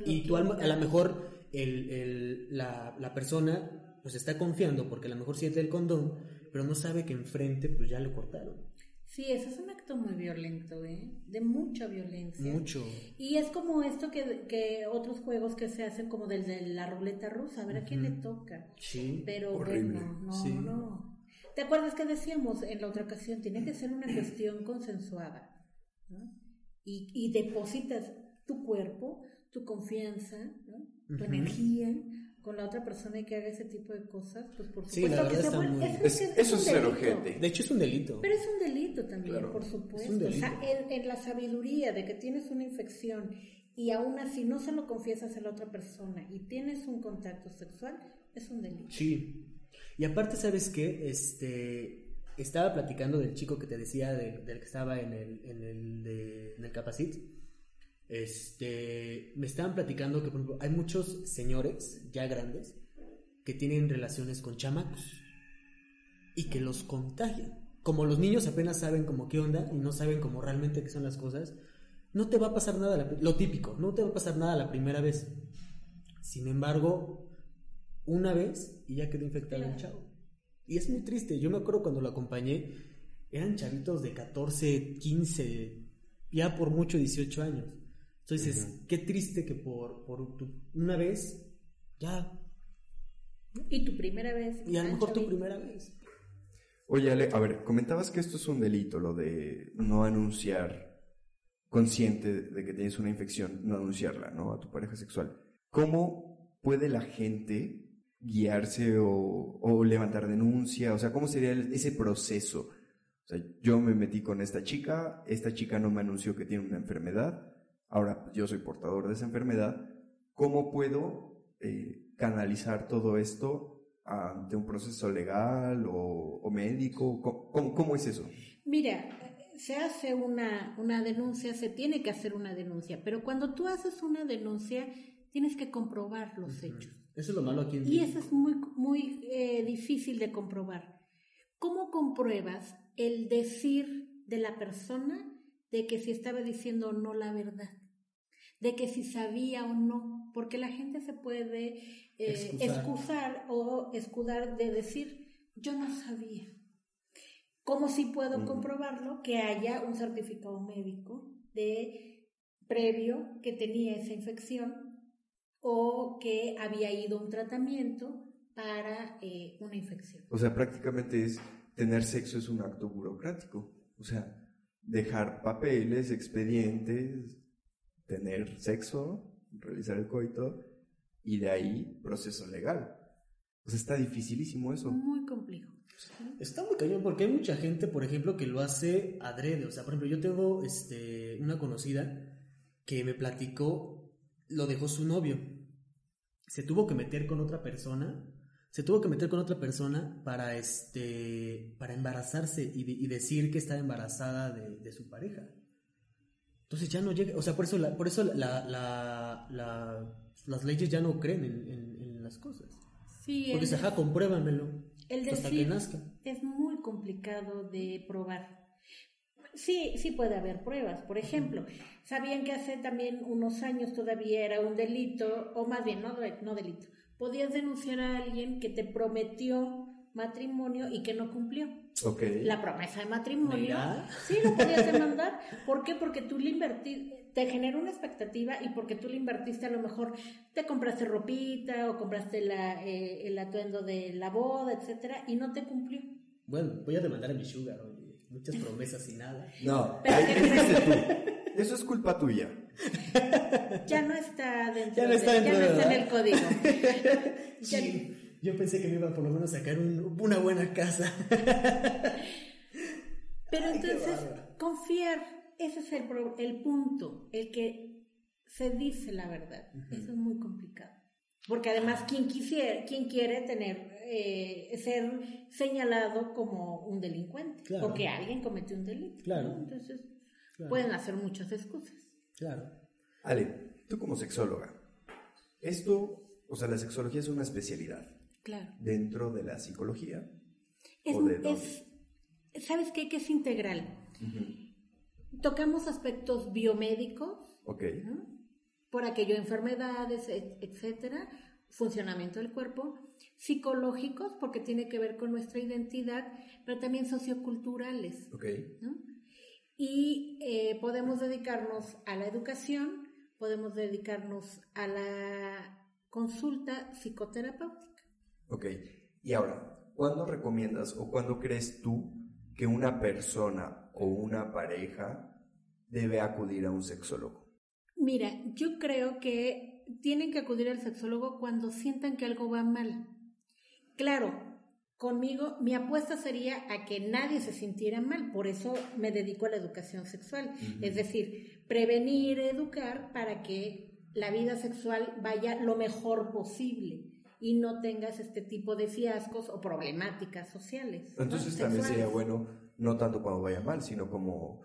y tú a lo mejor el, el, la, la persona pues está confiando porque a lo mejor siente el condón, pero no sabe que enfrente pues ya lo cortaron.
Sí, eso es un acto muy violento, ¿eh? De mucha violencia.
Mucho.
Y es como esto que, que otros juegos que se hacen como desde la ruleta rusa, a ver a quién le toca.
Sí.
Pero bueno, no, no. ¿Te acuerdas que decíamos en la otra ocasión? Tiene que ser una cuestión consensuada, ¿no? Y, y depositas tu cuerpo, tu confianza, ¿no? tu energía con la otra persona y que haga ese tipo de cosas, pues por supuesto que se
muy... es, eso es, ser ojete.
De hecho es un delito.
Pero es un delito también, por supuesto. O sea, en, la sabiduría de que tienes una infección y aún así no se lo confiesas a la otra persona y tienes un contacto sexual, es un delito.
Sí. Y aparte, ¿sabes qué? Este estaba platicando del chico que te decía del que estaba en el en el, en el Capacit este, me estaban platicando que, por ejemplo, hay muchos señores ya grandes que tienen relaciones con chamacos y que los contagian. Como los niños apenas saben como qué onda y no saben como realmente qué son las cosas, no te va a pasar nada, lo típico, no te va a pasar nada la primera vez. Sin embargo, una vez y ya quedó infectado el
Claro.
chavo. Y es muy triste. Yo me acuerdo cuando lo acompañé, eran chavitos de 14, 15, ya por mucho 18 años. Entonces, qué triste que por, por tu- una vez, ya,
Y tu primera vez.
y a lo mejor tu primera vez.
Oye, Ale, a ver, comentabas que esto es un delito, lo de no anunciar consciente de que tienes una infección, no anunciarla, ¿no? A tu pareja sexual. ¿Cómo puede la gente guiarse o, o levantar denuncia? O sea, ¿cómo sería el- ese proceso? O sea, yo me metí con esta chica, esta chica no me anunció que tiene una enfermedad, ahora yo soy portador de esa enfermedad. ¿Cómo puedo eh, canalizar todo esto ante un proceso legal o, o médico? ¿Cómo, cómo- cómo es eso?
Mira, se hace una, una denuncia, se tiene que hacer una denuncia, pero cuando tú haces una denuncia, tienes que comprobar los hechos.
Eso es lo malo aquí en
Y
México.
eso es muy, muy eh, difícil de comprobar. ¿Cómo compruebas el decir de la persona de que si estaba diciendo o no la verdad? De que si sabía o no, porque la gente se puede eh,
Excusar.
o escudar de decir, yo no sabía. ¿Cómo si puedo
Ujú.
comprobarlo? Que haya un certificado médico de previo que tenía esa infección o que había ido a un tratamiento para eh, una infección.
O sea, prácticamente es tener sexo es un acto burocrático. O sea, dejar papeles, expedientes, tener sexo, realizar el coito y de ahí proceso legal. O sea, está dificilísimo eso.
Muy complejo.
Está muy cañón porque hay mucha gente, por ejemplo, que lo hace adrede. O sea, por ejemplo, yo tengo este, una conocida que me platicó, lo dejó su novio. Se tuvo que meter con otra persona. Se tuvo que meter con otra persona para, este, para embarazarse y, de- y decir que estaba embarazada de, de su pareja. Entonces ya no llega, o sea, por eso, la- por eso la, la- la- las leyes ya no creen en, en- en las cosas.
Sí,
Porque dice, ajá, compruébamelo.
el
hasta que nazca.
es muy complicado de probar. Sí, sí puede haber pruebas. Por ejemplo, sabían que hace también unos años todavía era un delito, o más bien, no, no delito. Podías denunciar a alguien que te prometió matrimonio y que no cumplió.
Ok.
La promesa de matrimonio.
Mira.
Sí, lo podías demandar. ¿Por qué? Porque tú le invertiste, te generó una expectativa y porque tú le invertiste a lo mejor, te compraste ropita o compraste la, eh, el atuendo de la boda, etcétera, y no te cumplió.
Bueno, voy a demandar a mi sugar, oye. Muchas promesas y nada.
No,
Pero
ahí
¿qué
¿qué dijiste tú? Eso es culpa tuya.
Ya no está dentro
Ya no
de-
está
ya
dentro
no
de-
está en el código. Ya-
Sí, yo pensé que me iba a por lo menos sacar un- una buena casa.
Pero
Ay,
entonces, confiar, ese es el, pro- el punto, el que se dice la verdad. Eso es muy complicado. Porque además, ¿quién, quisiera, quién quiere tener, eh, ser señalado como un delincuente?
Claro.
O que alguien cometió un delito.
Claro.
¿no? Entonces,
Claro.
pueden hacer muchas excusas.
Claro.
Ale, tú como sexóloga, esto, o sea, la sexología es una especialidad
Claro.
dentro de la psicología.
Es,
¿O de dónde?
es- ¿Sabes qué? Que es integral.
Ujú.
Tocamos aspectos biomédicos,
Ok.
¿no? Por aquello enfermedades, et- etcétera, funcionamiento del cuerpo, psicológicos, porque tiene que ver con nuestra identidad, pero también socioculturales.
Ok.
¿no? Y eh, podemos dedicarnos a la educación, podemos dedicarnos a la consulta psicoterapéutica.
Ok. Y ahora, ¿cuándo recomiendas o cuándo crees tú que una persona o una pareja debe acudir a un sexólogo?
Mira, yo creo que tienen que acudir al sexólogo cuando sientan que algo va mal. Claro, conmigo mi apuesta sería a que nadie se sintiera mal, por eso me dedico a la educación sexual, es decir, prevenir, educar para que la vida sexual vaya lo mejor posible y no tengas este tipo de fiascos o problemáticas sociales. ¿no?
Entonces también sería bueno, no tanto cuando vaya mal, sino como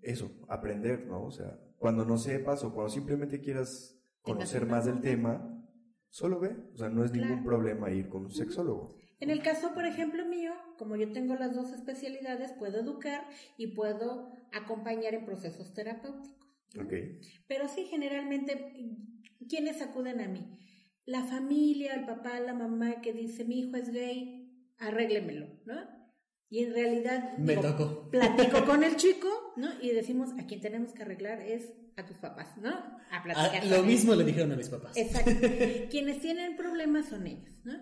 eso, aprender, ¿no? O sea, Cuando no sepas o cuando simplemente quieras conocer más del tema, solo ve. O sea, no es ningún problema ir con un sexólogo.
En el caso, por ejemplo, mío, como yo tengo las dos especialidades, puedo educar y puedo acompañar en procesos terapéuticos. ¿no?
Ok.
Pero sí, generalmente, ¿quiénes acuden a mí? La familia, el papá, la mamá que dice, mi hijo es gay, arréglemelo, ¿no? Y en realidad
Me
digo,
tocó.
platico con el chico, ¿no? Y decimos, a quien tenemos que arreglar es a tus papás, ¿no? A platicar.
Ah, lo mismo le dijeron a mis papás.
Exacto. Quienes tienen problemas son ellos, ¿no?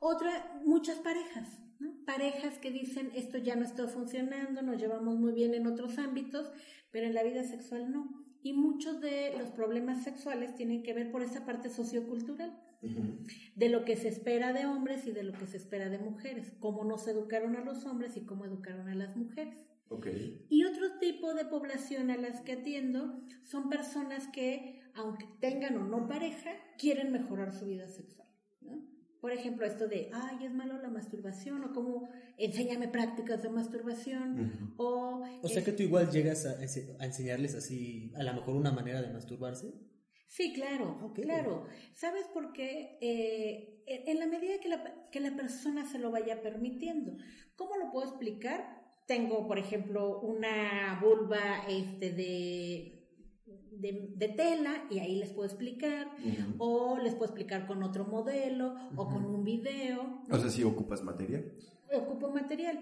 Otra, muchas parejas, ¿no? Parejas que dicen esto ya no está funcionando, nos llevamos muy bien en otros ámbitos, pero en la vida sexual no. Y muchos de los problemas sexuales tienen que ver por esa parte sociocultural, De lo que se espera de hombres y de lo que se espera de mujeres, cómo nos educaron a los hombres y cómo educaron a las mujeres.
Ok.
Y otro tipo de población a las que atiendo son personas que, aunque tengan o no pareja, quieren mejorar su vida sexual. ¿no? Por ejemplo, esto de, ay, es malo la masturbación, o como, enséñame prácticas de masturbación, o...
O sea que tú igual llegas a, a enseñarles así, a lo mejor una manera de masturbarse.
Sí, claro,
Ok.
claro. ¿Sabes por qué? Eh, en la medida que la, que la persona se lo vaya permitiendo. ¿Cómo lo puedo explicar? Tengo, por ejemplo, una vulva este, de, de, de tela y ahí les puedo explicar. O les puedo explicar con otro modelo o con un video.
O sea, si ocupas material.
Ocupo material.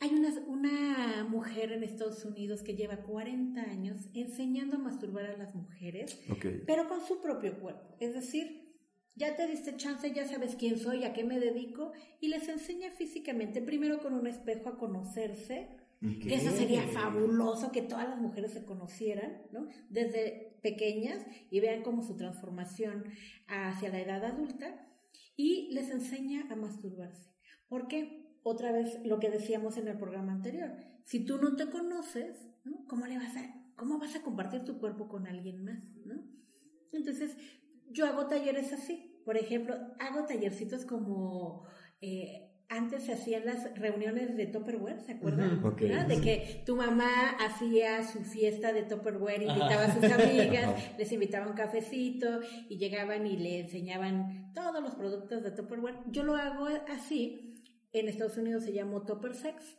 Hay una, una mujer en Estados Unidos que lleva 40 años enseñando a masturbar a las mujeres pero con su propio cuerpo. Es decir, ya te diste chance, ya sabes quién soy, a qué me dedico, y les enseña físicamente, primero con un espejo a conocerse, que eso sería fabuloso, que todas las mujeres se conocieran, ¿no? Desde pequeñas y vean cómo su transformación hacia la edad adulta, y les enseña a masturbarse. ¿Por qué? Otra vez lo que decíamos en el programa anterior. Si tú no te conoces, ¿no? ¿Cómo le vas a, cómo vas a compartir tu cuerpo con alguien más, ¿no? Entonces, yo hago talleres así. Por ejemplo, hago tallercitos como eh, antes se hacían las reuniones de Tupperware, ¿se acuerdan?
Ujú,
ok.
¿Verdad? De que tu mamá hacía su fiesta de Tupperware, invitaba a sus amigas, les invitaba un cafecito y llegaban y le enseñaban todos los productos de Tupperware. Yo lo hago así. En Estados Unidos se llamó Tupper Sex.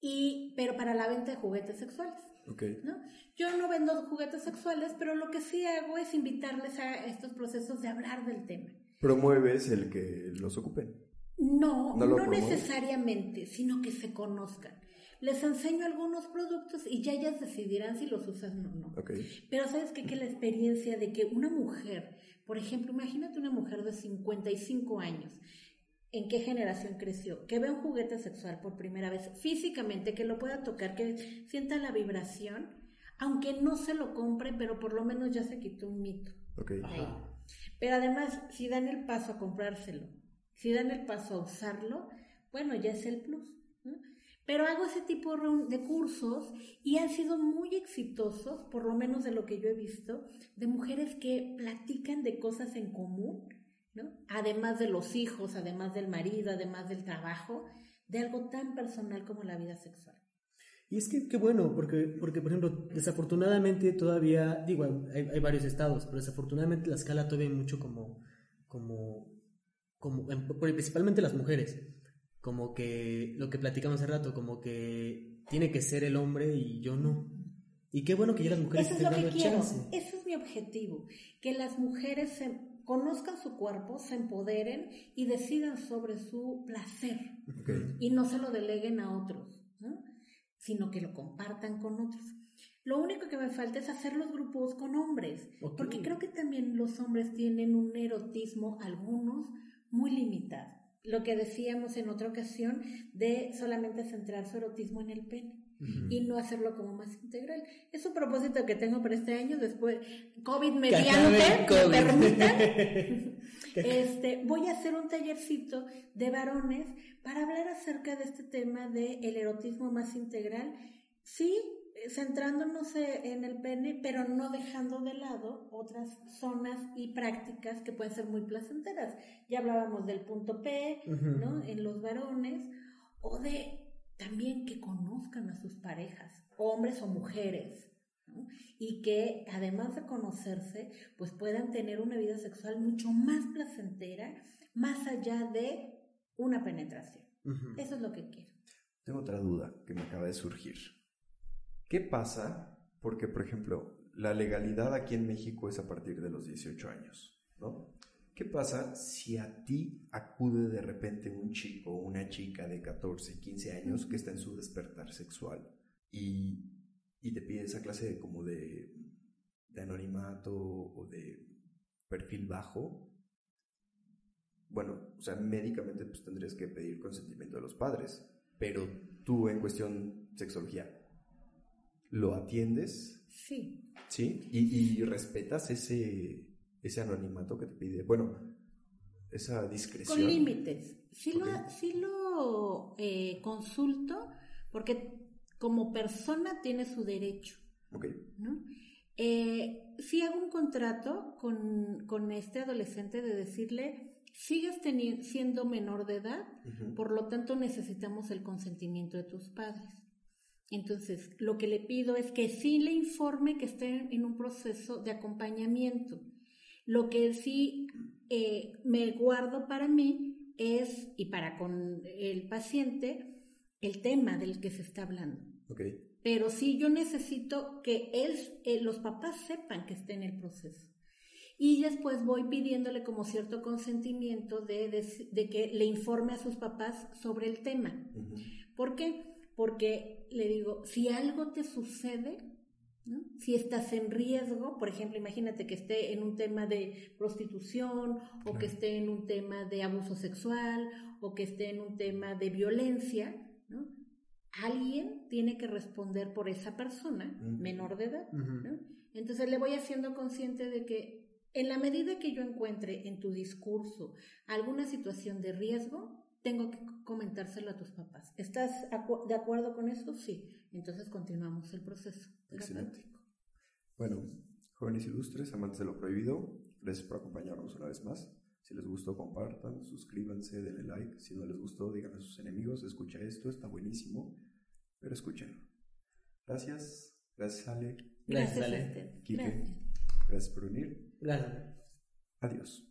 Y, pero para la venta de juguetes sexuales.
Ok.
¿no? Yo no vendo juguetes sexuales, pero lo que sí hago es invitarles a estos procesos de hablar del tema.
Promueves el que los ocupen.
No,
¿No
necesariamente, sino que se conozcan. Les enseño algunos productos y ya ellas decidirán si los usan o no.
Ok.
Pero sabes qué? que la experiencia de que una mujer, por ejemplo, imagínate una mujer de 55 años, ¿en qué generación creció? Que vea un juguete sexual por primera vez físicamente, que lo pueda tocar, que sienta la vibración, aunque no se lo compre, pero por lo menos ya se quitó un mito.
Ok.
ahí. Pero además, si dan el paso a comprárselo, si dan el paso a usarlo, bueno, ya es el plus. ¿no? Pero hago ese tipo de cursos y han sido muy exitosos, por lo menos de lo que yo he visto, de mujeres que platican de cosas en común, ¿no? Además de los hijos, además del marido, además del trabajo, de algo tan personal como la vida sexual.
Y es que qué bueno, porque, porque por ejemplo, desafortunadamente todavía, digo, hay, hay varios estados, pero desafortunadamente la escala todavía hay mucho como, como, como, en- principalmente las mujeres, como que lo que platicamos hace rato, como que tiene que ser el hombre y yo no. Y qué bueno que ya las mujeres
Eso es lo que quiero,
chance.
eso es mi objetivo, que las mujeres se conozcan su cuerpo, se empoderen y decidan sobre su placer y no se lo deleguen a otros, ¿no? sino que lo compartan con otros. Lo único que me falta es hacer los grupos con hombres, porque creo que también los hombres tienen un erotismo, algunos, muy limitado. Lo que decíamos en otra ocasión de solamente centrar su erotismo en el pene Y no hacerlo como más integral. Es un propósito que tengo para este año, después COVID mediante, me. Este, voy a hacer un tallercito de varones para hablar acerca de este tema de el erotismo más integral. Sí, eh, centrándonos eh, en el pene, pero no dejando de lado otras zonas y prácticas que pueden ser muy placenteras. Ya hablábamos del punto P. ¿no? En los varones, o de también que conozcan a sus parejas, hombres o mujeres. ¿no? Y que además de conocerse, pues puedan tener una vida sexual mucho más placentera, más allá de una penetración. Eso es lo que quiero.
Tengo otra duda que me acaba de surgir. ¿Qué pasa? Porque, por ejemplo, la legalidad aquí en México es a partir de los 18 años, ¿no? ¿Qué pasa si a ti acude de repente un chico o una chica de 14, 15 años que está en su despertar sexual y, y te pide esa clase de, como de, de anonimato o de perfil bajo? Bueno, o sea, médicamente pues tendrías que pedir consentimiento de los padres, pero tú en cuestión sexología, ¿lo atiendes?
Sí.
¿Sí? ¿Y, y respetas ese, ese anonimato que te pide? Bueno, esa discreción.
Con límites. Sí lo, sí lo eh, consulto porque como persona tiene su derecho.
Ok,
¿no? Eh, sí hago un contrato con, con este adolescente de decirle, sigues siendo menor de edad, por lo tanto necesitamos el consentimiento de tus padres. Entonces, lo que le pido es que sí le informe que esté en un proceso de acompañamiento. Lo que sí eh, me guardo para mí es, y para con el paciente, el tema del que se está hablando.
ok,
Pero sí yo necesito que él, eh, los papás sepan que esté en el proceso. Y después voy pidiéndole como cierto consentimiento de, de- de que le informe a sus papás sobre el tema. ¿Por qué? Porque le digo, si algo te sucede, ¿no? si estás en riesgo, por ejemplo, imagínate que esté en un tema de prostitución o que esté en un tema de abuso sexual o que esté en un tema de violencia, ¿no? alguien tiene que responder por esa persona menor de edad. Entonces le voy haciendo consciente de que en la medida que yo encuentre en tu discurso alguna situación de riesgo, tengo que comentárselo a tus papás. ¿Estás acu- de acuerdo con eso? Sí. Entonces continuamos el proceso.
excelente. Bueno, jóvenes ilustres, amantes de lo prohibido, gracias por acompañarnos una vez más. Si les gustó, compartan, suscríbanse, denle like. Si no les gustó, díganle a sus enemigos, escucha esto, está buenísimo, pero escúchenlo. Gracias, gracias Ale,
Gracias,
Gracias,
Ale.
Quique.
Gracias.
gracias por venir.
Gracias.
Adiós.